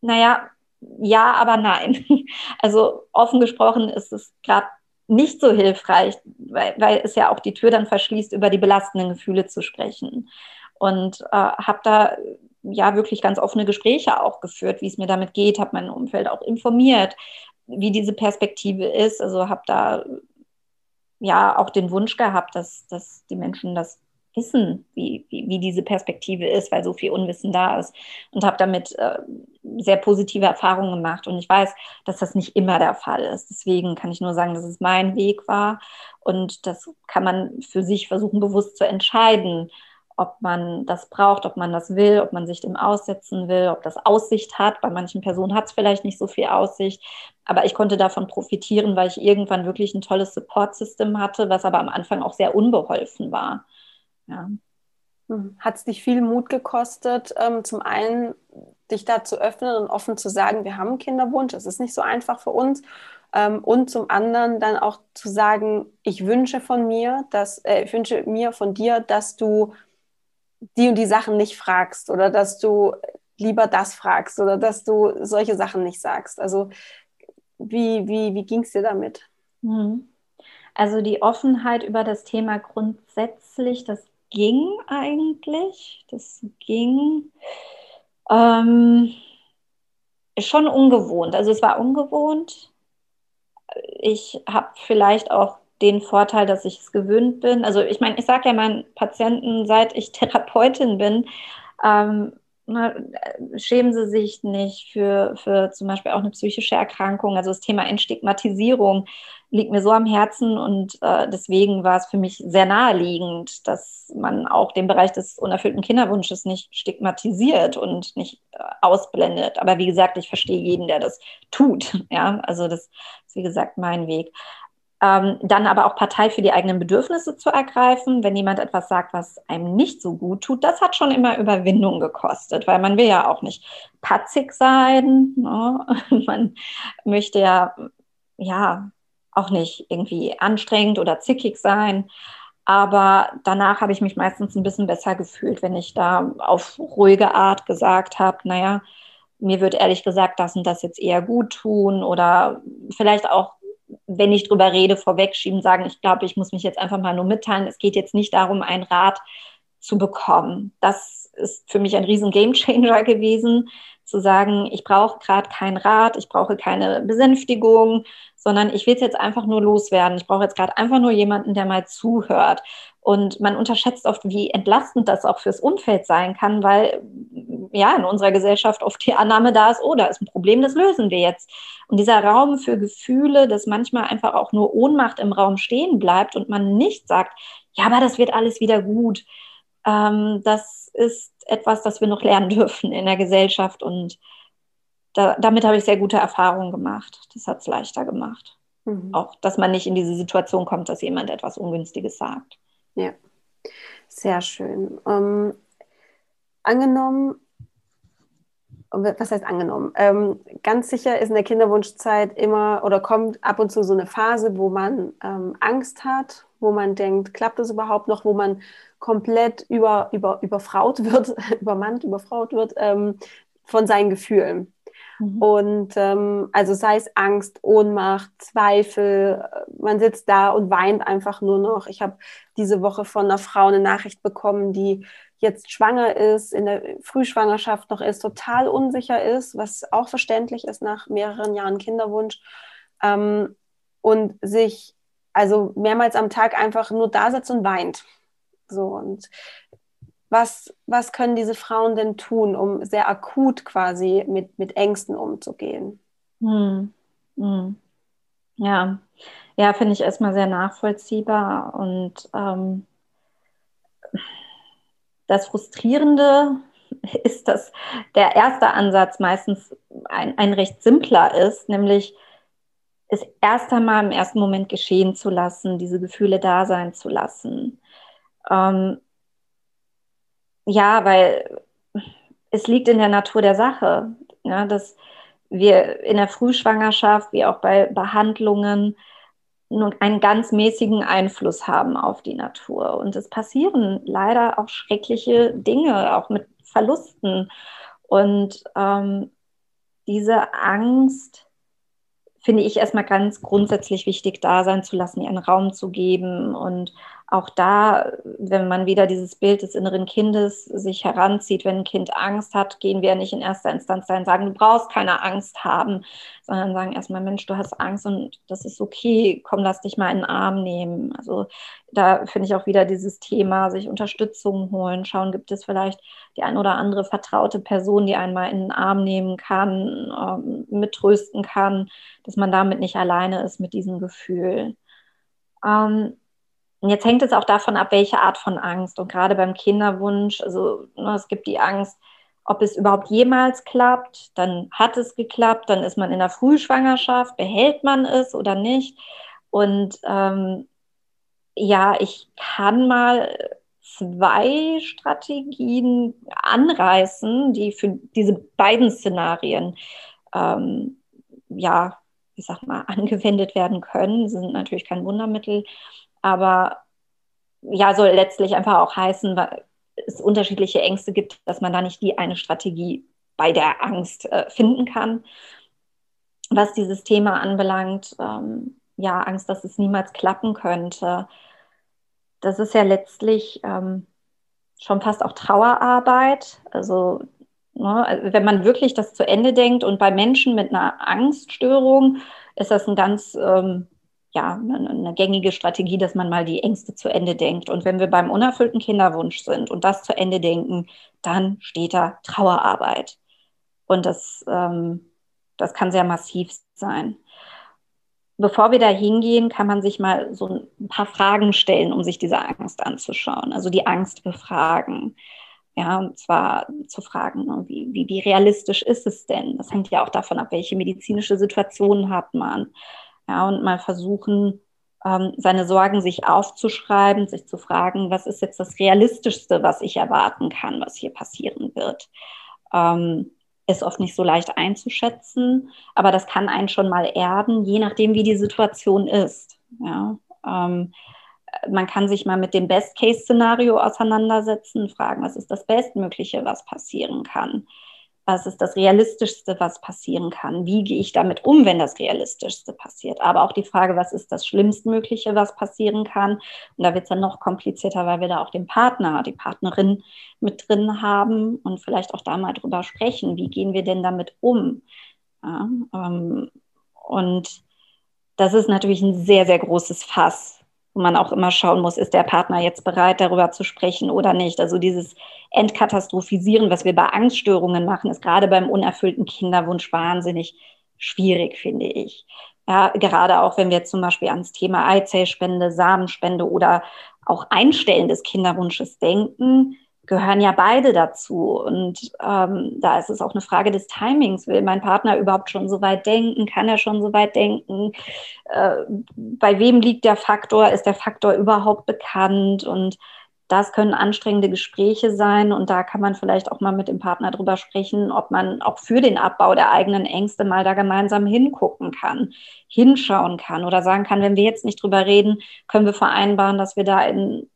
naja, ja, aber nein. Also offen gesprochen ist es gerade nicht so hilfreich, weil, weil es ja auch die Tür dann verschließt, über die belastenden Gefühle zu sprechen. Und äh, habe da ja wirklich ganz offene Gespräche auch geführt, wie es mir damit geht, habe mein Umfeld auch informiert, wie diese Perspektive ist. Also habe da ja auch den Wunsch gehabt, dass, dass die Menschen das wissen, wie, wie, wie diese Perspektive ist, weil so viel Unwissen da ist. Und habe damit äh, sehr positive Erfahrungen gemacht. Und ich weiß, dass das nicht immer der Fall ist. Deswegen kann ich nur sagen, dass es mein Weg war. Und das kann man für sich versuchen, bewusst zu entscheiden ob man das braucht, ob man das will, ob man sich dem aussetzen will, ob das Aussicht hat. Bei manchen Personen hat es vielleicht nicht so viel Aussicht, aber ich konnte davon profitieren, weil ich irgendwann wirklich ein tolles Support-System hatte, was aber am Anfang auch sehr unbeholfen war. Ja. Hm. Hat es dich viel Mut gekostet, ähm, zum einen dich da zu öffnen und offen zu sagen, wir haben einen Kinderwunsch, es ist nicht so einfach für uns. Ähm, und zum anderen dann auch zu sagen, ich wünsche von mir, dass, äh, ich wünsche mir von dir, dass du die und die Sachen nicht fragst oder dass du lieber das fragst oder dass du solche Sachen nicht sagst. Also wie, wie, wie ging es dir damit? Hm. Also die Offenheit über das Thema grundsätzlich, das ging eigentlich. Das ging ähm, schon ungewohnt. Also es war ungewohnt. Ich habe vielleicht auch den Vorteil, dass ich es gewöhnt bin. Also ich meine, ich sage ja meinen Patienten, seit ich Therapeutin bin, ähm, ne, schämen sie sich nicht für, für zum Beispiel auch eine psychische Erkrankung. Also das Thema Entstigmatisierung liegt mir so am Herzen und äh, deswegen war es für mich sehr naheliegend, dass man auch den Bereich des unerfüllten Kinderwunsches nicht stigmatisiert und nicht äh, ausblendet. Aber wie gesagt, ich verstehe jeden, der das tut. Ja, also das ist wie gesagt mein Weg. Ähm, dann aber auch Partei für die eigenen Bedürfnisse zu ergreifen, wenn jemand etwas sagt, was einem nicht so gut tut, das hat schon immer Überwindung gekostet, weil man will ja auch nicht patzig sein. Ne? Man möchte ja, ja auch nicht irgendwie anstrengend oder zickig sein. Aber danach habe ich mich meistens ein bisschen besser gefühlt, wenn ich da auf ruhige Art gesagt habe, naja, mir wird ehrlich gesagt das und das jetzt eher gut tun oder vielleicht auch wenn ich drüber rede, vorwegschieben, sagen, ich glaube, ich muss mich jetzt einfach mal nur mitteilen. Es geht jetzt nicht darum, einen Rat zu bekommen. Das ist für mich ein riesen Gamechanger gewesen, zu sagen, ich brauche gerade keinen Rat, ich brauche keine Besänftigung, sondern ich will es jetzt einfach nur loswerden. Ich brauche jetzt gerade einfach nur jemanden, der mal zuhört. Und man unterschätzt oft, wie entlastend das auch fürs Umfeld sein kann, weil ja in unserer Gesellschaft oft die Annahme da ist, oh, da ist ein Problem, das lösen wir jetzt. Und dieser Raum für Gefühle, dass manchmal einfach auch nur Ohnmacht im Raum stehen bleibt und man nicht sagt, ja, aber das wird alles wieder gut. Ähm, das ist etwas, das wir noch lernen dürfen in der Gesellschaft und da, damit habe ich sehr gute Erfahrungen gemacht. Das hat es leichter gemacht. Mhm. Auch, dass man nicht in diese Situation kommt, dass jemand etwas Ungünstiges sagt. Ja, sehr schön. Ähm, angenommen, was heißt angenommen? Ähm, ganz sicher ist in der Kinderwunschzeit immer oder kommt ab und zu so eine Phase, wo man ähm, Angst hat, wo man denkt, klappt das überhaupt noch, wo man komplett über, über, überfraut wird, übermannt, überfraut wird ähm, von seinen Gefühlen. Mhm. Und ähm, also sei es Angst, Ohnmacht, Zweifel, man sitzt da und weint einfach nur noch. Ich habe diese Woche von einer Frau eine Nachricht bekommen, die jetzt schwanger ist, in der Frühschwangerschaft noch ist, total unsicher ist, was auch verständlich ist nach mehreren Jahren Kinderwunsch ähm, und sich also mehrmals am Tag einfach nur da sitzt und weint. So und was, was können diese Frauen denn tun, um sehr akut quasi mit, mit Ängsten umzugehen? Hm. Hm. Ja, ja, finde ich erstmal sehr nachvollziehbar. Und ähm, das Frustrierende ist, dass der erste Ansatz meistens ein, ein recht simpler ist, nämlich es erst einmal im ersten Moment geschehen zu lassen, diese Gefühle da sein zu lassen. Ähm, ja, weil es liegt in der Natur der Sache, ja, dass wir in der Frühschwangerschaft wie auch bei Behandlungen nur einen ganz mäßigen Einfluss haben auf die Natur. Und es passieren leider auch schreckliche Dinge, auch mit Verlusten. Und ähm, diese Angst finde ich erstmal ganz grundsätzlich wichtig, da sein zu lassen, ihr einen Raum zu geben und auch da, wenn man wieder dieses Bild des inneren Kindes sich heranzieht, wenn ein Kind Angst hat, gehen wir nicht in erster Instanz dahin sagen, du brauchst keine Angst haben, sondern sagen erstmal, Mensch, du hast Angst und das ist okay, komm, lass dich mal in den Arm nehmen. Also da finde ich auch wieder dieses Thema, sich Unterstützung holen, schauen, gibt es vielleicht die ein oder andere vertraute Person, die einmal in den Arm nehmen kann, ähm, mittrösten kann, dass man damit nicht alleine ist mit diesem Gefühl. Ähm, und jetzt hängt es auch davon ab, welche Art von Angst. Und gerade beim Kinderwunsch, also ne, es gibt die Angst, ob es überhaupt jemals klappt. Dann hat es geklappt, dann ist man in der Frühschwangerschaft, behält man es oder nicht. Und ähm, ja, ich kann mal zwei Strategien anreißen, die für diese beiden Szenarien ähm, ja, ich sag mal, angewendet werden können. Sie sind natürlich kein Wundermittel, aber ja, soll letztlich einfach auch heißen, weil es unterschiedliche Ängste gibt, dass man da nicht die eine Strategie bei der Angst äh, finden kann. Was dieses Thema anbelangt, ähm, ja, Angst, dass es niemals klappen könnte, das ist ja letztlich ähm, schon fast auch Trauerarbeit. Also, ne, wenn man wirklich das zu Ende denkt und bei Menschen mit einer Angststörung ist das ein ganz ähm, ja, eine, gängige Strategie, dass man mal die Ängste zu Ende denkt. Und wenn wir beim unerfüllten Kinderwunsch sind und das zu Ende denken, dann steht da Trauerarbeit. Und das, ähm, das kann sehr massiv sein. Bevor wir da hingehen, kann man sich mal so ein paar Fragen stellen, um sich diese Angst anzuschauen. Also die Angst befragen. Ja, und zwar zu fragen, ne, wie, wie, wie realistisch ist es denn? Das hängt ja auch davon ab, welche medizinische Situation hat man. Ja, und mal versuchen, ähm, seine Sorgen sich aufzuschreiben, sich zu fragen, was ist jetzt das Realistischste, was ich erwarten kann, was hier passieren wird. Ähm, ist oft nicht so leicht einzuschätzen, aber das kann einen schon mal erden, je nachdem, wie die Situation ist. Ja, ähm, man kann sich mal mit dem Best-Case-Szenario auseinandersetzen, fragen, was ist das Bestmögliche, was passieren kann was ist das Realistischste, was passieren kann? Wie gehe ich damit um, wenn das Realistischste passiert? Aber auch die Frage, was ist das Schlimmstmögliche, was passieren kann? Und da wird es dann noch komplizierter, weil wir da auch den Partner, die Partnerin mit drin haben und vielleicht auch da mal drüber sprechen. Wie gehen wir denn damit um? Ja, ähm, und das ist natürlich ein sehr, sehr großes Fass, wo man auch immer schauen muss, ist der Partner jetzt bereit, darüber zu sprechen oder nicht. Also dieses Entkatastrophisieren, was wir bei Angststörungen machen, ist gerade beim unerfüllten Kinderwunsch wahnsinnig schwierig, finde ich. Ja, gerade auch wenn wir zum Beispiel ans Thema Eizellspende, Samenspende oder auch Einstellen des Kinderwunsches denken, gehören ja beide dazu. Und ähm, da ist es auch eine Frage des Timings. Will mein Partner überhaupt schon so weit denken? Kann er schon so weit denken? Äh, bei wem liegt der Faktor? Ist der Faktor überhaupt bekannt? Und das können anstrengende Gespräche sein. Und da kann man vielleicht auch mal mit dem Partner drüber sprechen, ob man auch für den Abbau der eigenen Ängste mal da gemeinsam hingucken kann, hinschauen kann oder sagen kann, wenn wir jetzt nicht drüber reden, können wir vereinbaren, dass wir da in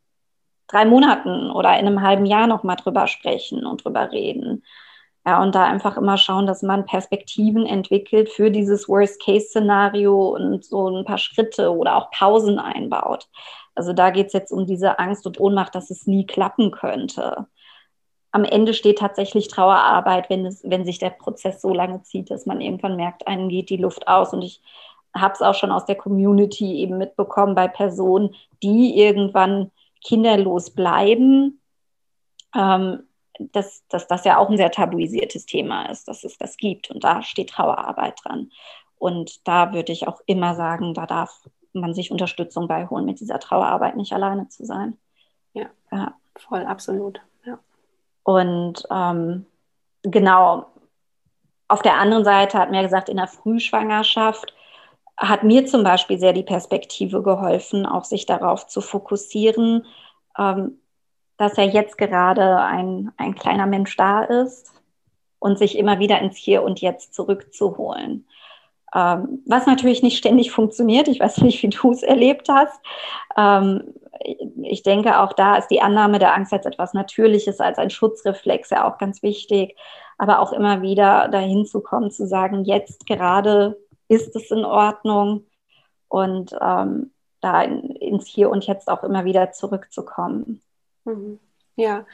drei Monaten oder in einem halben Jahr noch mal drüber sprechen und drüber reden. Ja, und da einfach immer schauen, dass man Perspektiven entwickelt für dieses Worst-Case-Szenario und so ein paar Schritte oder auch Pausen einbaut. Also da geht es jetzt um diese Angst und Ohnmacht, dass es nie klappen könnte. Am Ende steht tatsächlich Trauerarbeit, wenn, es, wenn sich der Prozess so lange zieht, dass man irgendwann merkt, einem geht die Luft aus. Und ich habe es auch schon aus der Community eben mitbekommen bei Personen, die irgendwann kinderlos bleiben, ähm, dass, dass das ja auch ein sehr tabuisiertes Thema ist, dass es das gibt. Und da steht Trauerarbeit dran. Und da würde ich auch immer sagen, da darf man sich Unterstützung beiholen, mit dieser Trauerarbeit nicht alleine zu sein. Ja, ja. voll, absolut. Ja. Und ähm, genau, auf der anderen Seite hat mir gesagt, in der Frühschwangerschaft hat mir zum Beispiel sehr die Perspektive geholfen, auch sich darauf zu fokussieren, ähm, dass ja jetzt gerade ein, ein kleiner Mensch da ist und sich immer wieder ins Hier und Jetzt zurückzuholen. Ähm, was natürlich nicht ständig funktioniert. Ich weiß nicht, wie du es erlebt hast. Ähm, ich denke, auch da ist die Annahme der Angst als etwas Natürliches, als ein Schutzreflex ja auch ganz wichtig. Aber auch immer wieder dahin zu kommen, zu sagen, jetzt gerade ist es in Ordnung und ähm, da in, ins Hier und Jetzt auch immer wieder zurückzukommen. Mhm. Ja,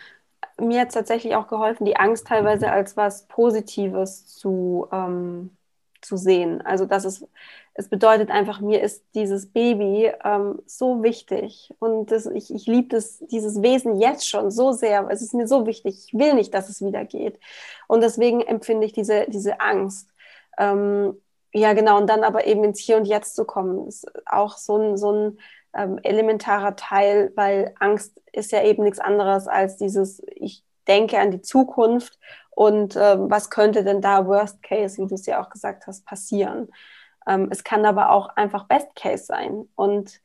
mir hat tatsächlich auch geholfen, die Angst teilweise als was Positives zu, ähm, zu sehen. Also dass es, es bedeutet einfach, mir ist dieses Baby ähm, so wichtig und das, ich, ich liebe dieses Wesen jetzt schon so sehr. Es ist mir so wichtig. Ich will nicht, dass es wieder geht. Und deswegen empfinde ich diese, diese Angst. Ähm, ja, genau. Und dann aber eben ins Hier und Jetzt zu kommen, ist auch so ein, so ein ähm, elementarer Teil, weil Angst ist ja eben nichts anderes als dieses, ich denke an die Zukunft und ähm, was könnte denn da Worst Case, wie du es ja auch gesagt hast, passieren. Ähm, es kann aber auch einfach Best Case sein. Und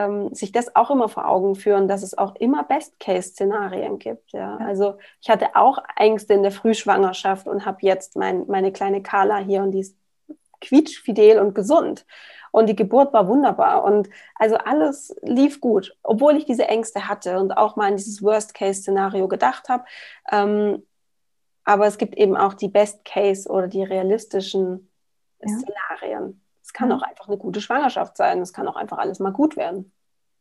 ähm, sich das auch immer vor Augen führen, dass es auch immer Best-Case-Szenarien gibt. Ja? ja? Also ich hatte auch Ängste in der Frühschwangerschaft und habe jetzt mein, meine kleine Carla hier und die ist quietschfidel und gesund. Und die Geburt war wunderbar. Und also alles lief gut, obwohl ich diese Ängste hatte und auch mal an dieses Worst-Case-Szenario gedacht habe. Ähm, aber es gibt eben auch die Best-Case oder die realistischen ja. Szenarien. Es kann ja. auch einfach eine gute Schwangerschaft sein. Es kann auch einfach alles mal gut werden.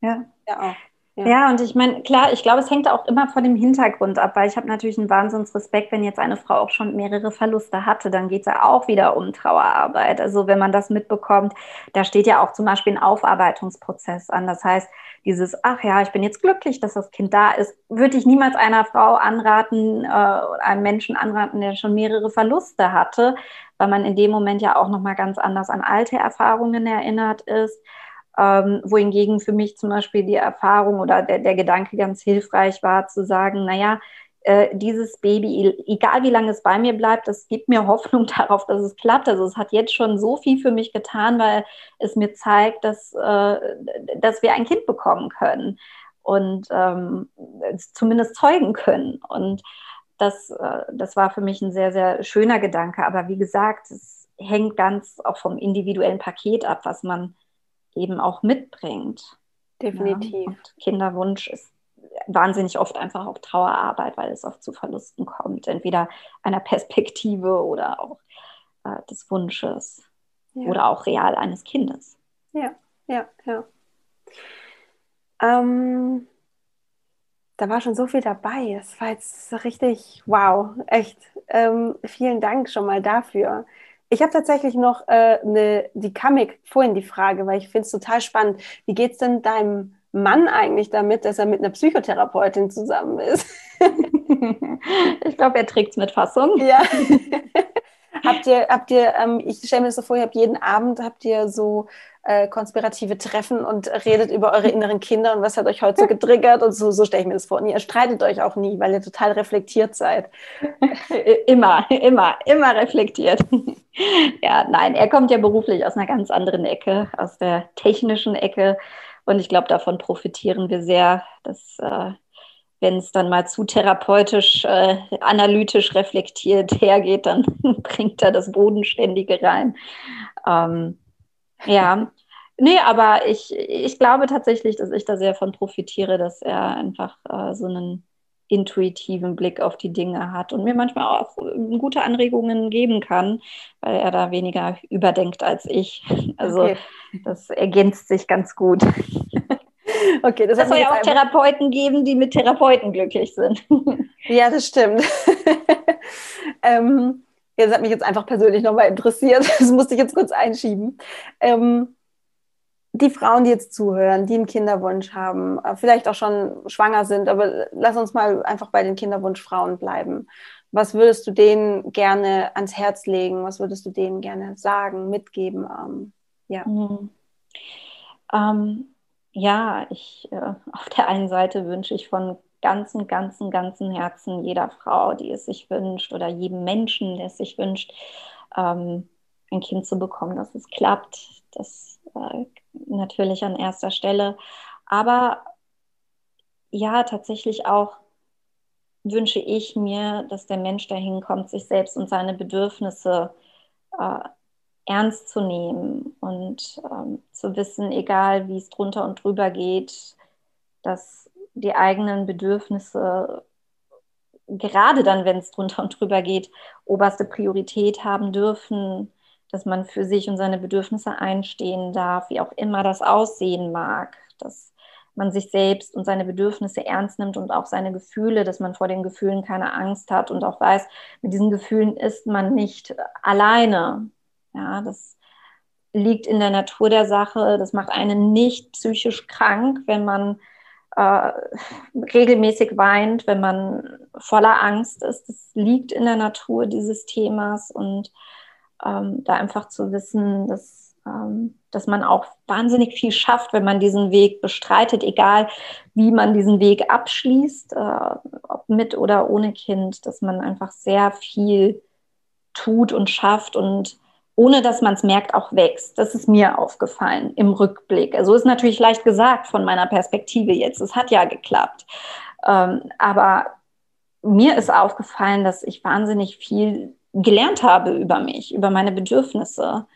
Ja. Ja, auch. Ja. ja, und ich meine, klar, ich glaube, es hängt auch immer von dem Hintergrund ab, weil ich habe natürlich einen Wahnsinnsrespekt, wenn jetzt eine Frau auch schon mehrere Verluste hatte, dann geht es ja auch wieder um Trauerarbeit. Also wenn man das mitbekommt, da steht ja auch zum Beispiel ein Aufarbeitungsprozess an. Das heißt, dieses, ach ja, ich bin jetzt glücklich, dass das Kind da ist, würde ich niemals einer Frau anraten, äh, einem Menschen anraten, der schon mehrere Verluste hatte, weil man in dem Moment ja auch nochmal ganz anders an alte Erfahrungen erinnert ist. Ähm, wohingegen für mich zum Beispiel die Erfahrung oder der, der Gedanke ganz hilfreich war, zu sagen, naja, äh, dieses Baby, egal wie lange es bei mir bleibt, das gibt mir Hoffnung darauf, dass es klappt. Also es hat jetzt schon so viel für mich getan, weil es mir zeigt, dass, äh, dass wir ein Kind bekommen können und ähm, zumindest zeugen können. Und das, äh, das war für mich ein sehr, sehr schöner Gedanke. Aber wie gesagt, es hängt ganz auch vom individuellen Paket ab, was man eben auch mitbringt. Definitiv. Ja, Kinderwunsch ist wahnsinnig oft einfach auch Trauerarbeit, weil es oft zu Verlusten kommt, entweder einer Perspektive oder auch äh, des Wunsches ja. oder auch real eines Kindes. Ja, ja, ja. Ähm, da war schon so viel dabei. Das war jetzt richtig wow, echt. Ähm, vielen Dank schon mal dafür. Ich habe tatsächlich noch äh, ne, die mir vorhin die Frage, weil ich finde es total spannend. Wie geht es denn deinem Mann eigentlich damit, dass er mit einer Psychotherapeutin zusammen ist? ich glaube, er trägt es mit Fassung. Ja. habt ihr, habt ihr, ähm, ich stelle mir das so vor, ihr habt jeden Abend habt ihr so äh, konspirative Treffen und redet über eure inneren Kinder und was hat euch heute so getriggert und so, so stelle ich mir das vor. Und ihr streitet euch auch nie, weil ihr total reflektiert seid. immer, immer, immer reflektiert. ja, nein, er kommt ja beruflich aus einer ganz anderen Ecke, aus der technischen Ecke. Und ich glaube, davon profitieren wir sehr, dass äh, wenn es dann mal zu therapeutisch, äh, analytisch reflektiert hergeht, dann bringt er das Bodenständige rein. Ähm, ja, nee, aber ich, ich glaube tatsächlich, dass ich da sehr von profitiere, dass er einfach äh, so einen intuitiven Blick auf die Dinge hat und mir manchmal auch gute Anregungen geben kann, weil er da weniger überdenkt als ich. Also okay. das ergänzt sich ganz gut. Okay, das, das soll ja auch Therapeuten geben, die mit Therapeuten glücklich sind. Ja, das stimmt. ähm, das hat mich jetzt einfach persönlich nochmal interessiert. Das musste ich jetzt kurz einschieben. Ähm, die Frauen, die jetzt zuhören, die einen Kinderwunsch haben, äh, vielleicht auch schon schwanger sind, aber lass uns mal einfach bei den Kinderwunschfrauen bleiben. Was würdest du denen gerne ans Herz legen? Was würdest du denen gerne sagen, mitgeben? Ähm, ja. Mhm. Ähm, ja, ich äh, auf der einen Seite wünsche ich von ganzen, ganzen, ganzen Herzen jeder Frau, die es sich wünscht, oder jedem Menschen, der es sich wünscht, ähm, ein Kind zu bekommen, dass es klappt. Das äh, natürlich an erster Stelle. Aber ja, tatsächlich auch wünsche ich mir, dass der Mensch dahin kommt, sich selbst und seine Bedürfnisse äh, ernst zu nehmen und ähm, zu wissen, egal wie es drunter und drüber geht, dass die eigenen Bedürfnisse, gerade dann, wenn es drunter und drüber geht, oberste Priorität haben dürfen, dass man für sich und seine Bedürfnisse einstehen darf, wie auch immer das aussehen mag, dass man sich selbst und seine Bedürfnisse ernst nimmt und auch seine Gefühle, dass man vor den Gefühlen keine Angst hat und auch weiß, mit diesen Gefühlen ist man nicht alleine. Ja, das liegt in der Natur der Sache. Das macht einen nicht psychisch krank, wenn man äh, regelmäßig weint, wenn man voller Angst ist. Das liegt in der Natur dieses Themas und ähm, da einfach zu wissen, dass, ähm, dass man auch wahnsinnig viel schafft, wenn man diesen Weg bestreitet, egal wie man diesen Weg abschließt, äh, ob mit oder ohne Kind, dass man einfach sehr viel tut und schafft und ohne dass man es merkt, auch wächst. Das ist mir aufgefallen im Rückblick. Also ist natürlich leicht gesagt von meiner Perspektive jetzt. Es hat ja geklappt. Ähm, aber mir ist aufgefallen, dass ich wahnsinnig viel gelernt habe über mich, über meine Bedürfnisse.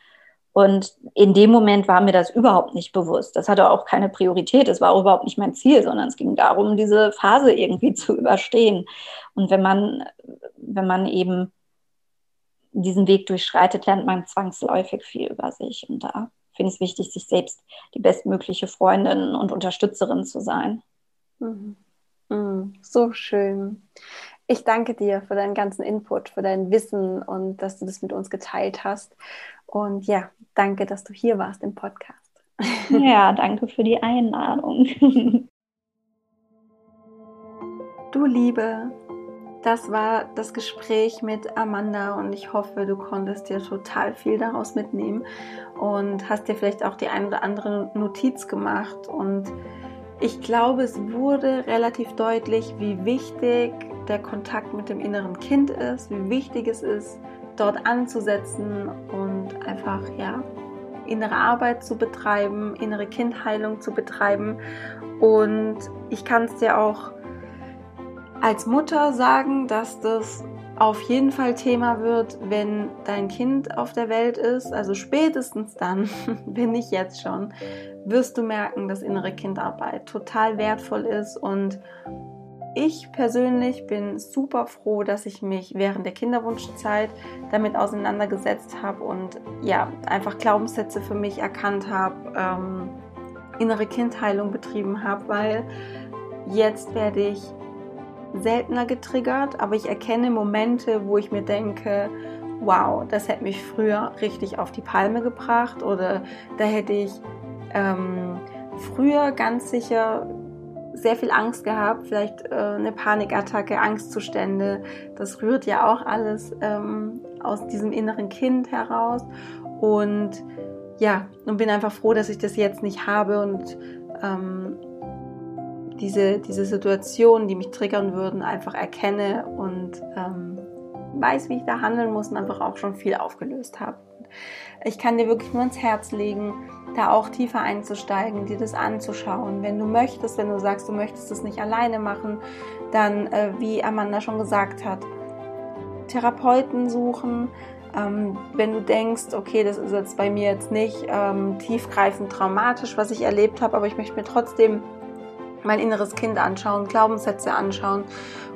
Und in dem Moment war mir das überhaupt nicht bewusst. Das hatte auch keine Priorität. Es war auch überhaupt nicht mein Ziel, sondern es ging darum, diese Phase irgendwie zu überstehen. Und wenn man, wenn man eben diesen Weg durchschreitet, lernt man zwangsläufig viel über sich. Und da finde ich es wichtig, sich selbst die bestmögliche Freundin und Unterstützerin zu sein. Mhm. Mhm. So schön. Ich danke dir für deinen ganzen Input, für dein Wissen und dass du das mit uns geteilt hast. Und ja, danke, dass du hier warst im Podcast. Ja, danke für die Einladung. Du Liebe, das war das Gespräch mit Amanda und ich hoffe, du konntest dir total viel daraus mitnehmen und hast dir vielleicht auch die ein oder andere Notiz gemacht und ich glaube, es wurde relativ deutlich, wie wichtig der Kontakt mit dem inneren Kind ist, wie wichtig es ist, dort anzusetzen und einfach, ja, innere Arbeit zu betreiben, innere Kindheilung zu betreiben. Und ich kann es dir auch als Mutter sagen, dass das auf jeden Fall Thema wird, wenn dein Kind auf der Welt ist, also spätestens dann, wenn nicht jetzt schon, wirst du merken, dass innere Kindarbeit total wertvoll ist. Und ich persönlich bin super froh, dass ich mich während der Kinderwunschzeit damit auseinandergesetzt habe und ja, einfach Glaubenssätze für mich erkannt habe, ähm, innere Kindheilung betrieben habe, weil jetzt werde ich seltener getriggert, aber ich erkenne Momente, wo ich mir denke, wow, das hätte mich früher richtig auf die Palme gebracht oder da hätte ich ähm, früher ganz sicher sehr viel Angst gehabt, vielleicht äh, eine Panikattacke, Angstzustände. Das rührt ja auch alles ähm, aus diesem inneren Kind heraus. Und ja, und bin einfach froh, dass ich das jetzt nicht habe und ähm, diese, diese Situationen, die mich triggern würden, einfach erkenne und ähm, weiß, wie ich da handeln muss und einfach auch schon viel aufgelöst habe. Ich kann dir wirklich nur ins Herz legen, da auch tiefer einzusteigen, dir das anzuschauen. Wenn du möchtest, wenn du sagst, du möchtest es nicht alleine machen, dann, äh, wie Amanda schon gesagt hat, Therapeuten suchen. Ähm, wenn du denkst, okay, das ist jetzt bei mir jetzt nicht ähm, tiefgreifend traumatisch, was ich erlebt habe, aber ich möchte mir trotzdem mein inneres Kind anschauen, Glaubenssätze anschauen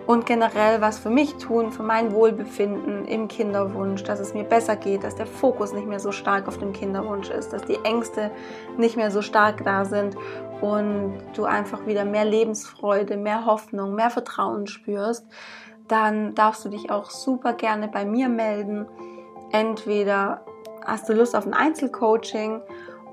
und generell was für mich tun, für mein Wohlbefinden im Kinderwunsch, dass es mir besser geht, dass der Fokus nicht mehr so stark auf dem Kinderwunsch ist, dass die Ängste nicht mehr so stark da sind und du einfach wieder mehr Lebensfreude, mehr Hoffnung, mehr Vertrauen spürst, dann darfst du dich auch super gerne bei mir melden. Entweder hast du Lust auf ein Einzelcoaching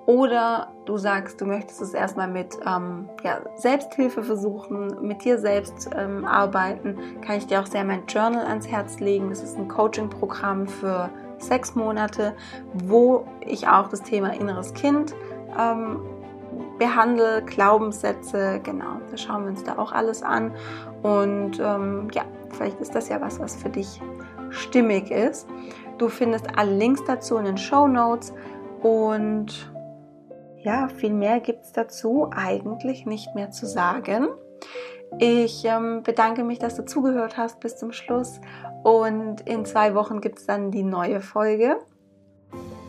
oder du sagst, du möchtest es erstmal mit ähm, ja, Selbsthilfe versuchen, mit dir selbst ähm, arbeiten, kann ich dir auch sehr mein Journal ans Herz legen. Das ist ein Coaching-Programm für sechs Monate, wo ich auch das Thema inneres Kind ähm, behandle, Glaubenssätze, genau, da schauen wir uns da auch alles an. Und ähm, ja, vielleicht ist das ja was, was für dich stimmig ist. Du findest alle Links dazu in den Show Notes und ja, viel mehr gibt es dazu eigentlich nicht mehr zu sagen. Ich ähm, bedanke mich, dass du zugehört hast bis zum Schluss und in zwei Wochen gibt es dann die neue Folge.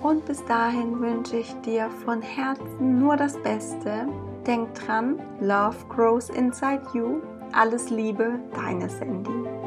Und bis dahin wünsche ich dir von Herzen nur das Beste. Denk dran, Love grows inside you. Alles Liebe, deine Sandy.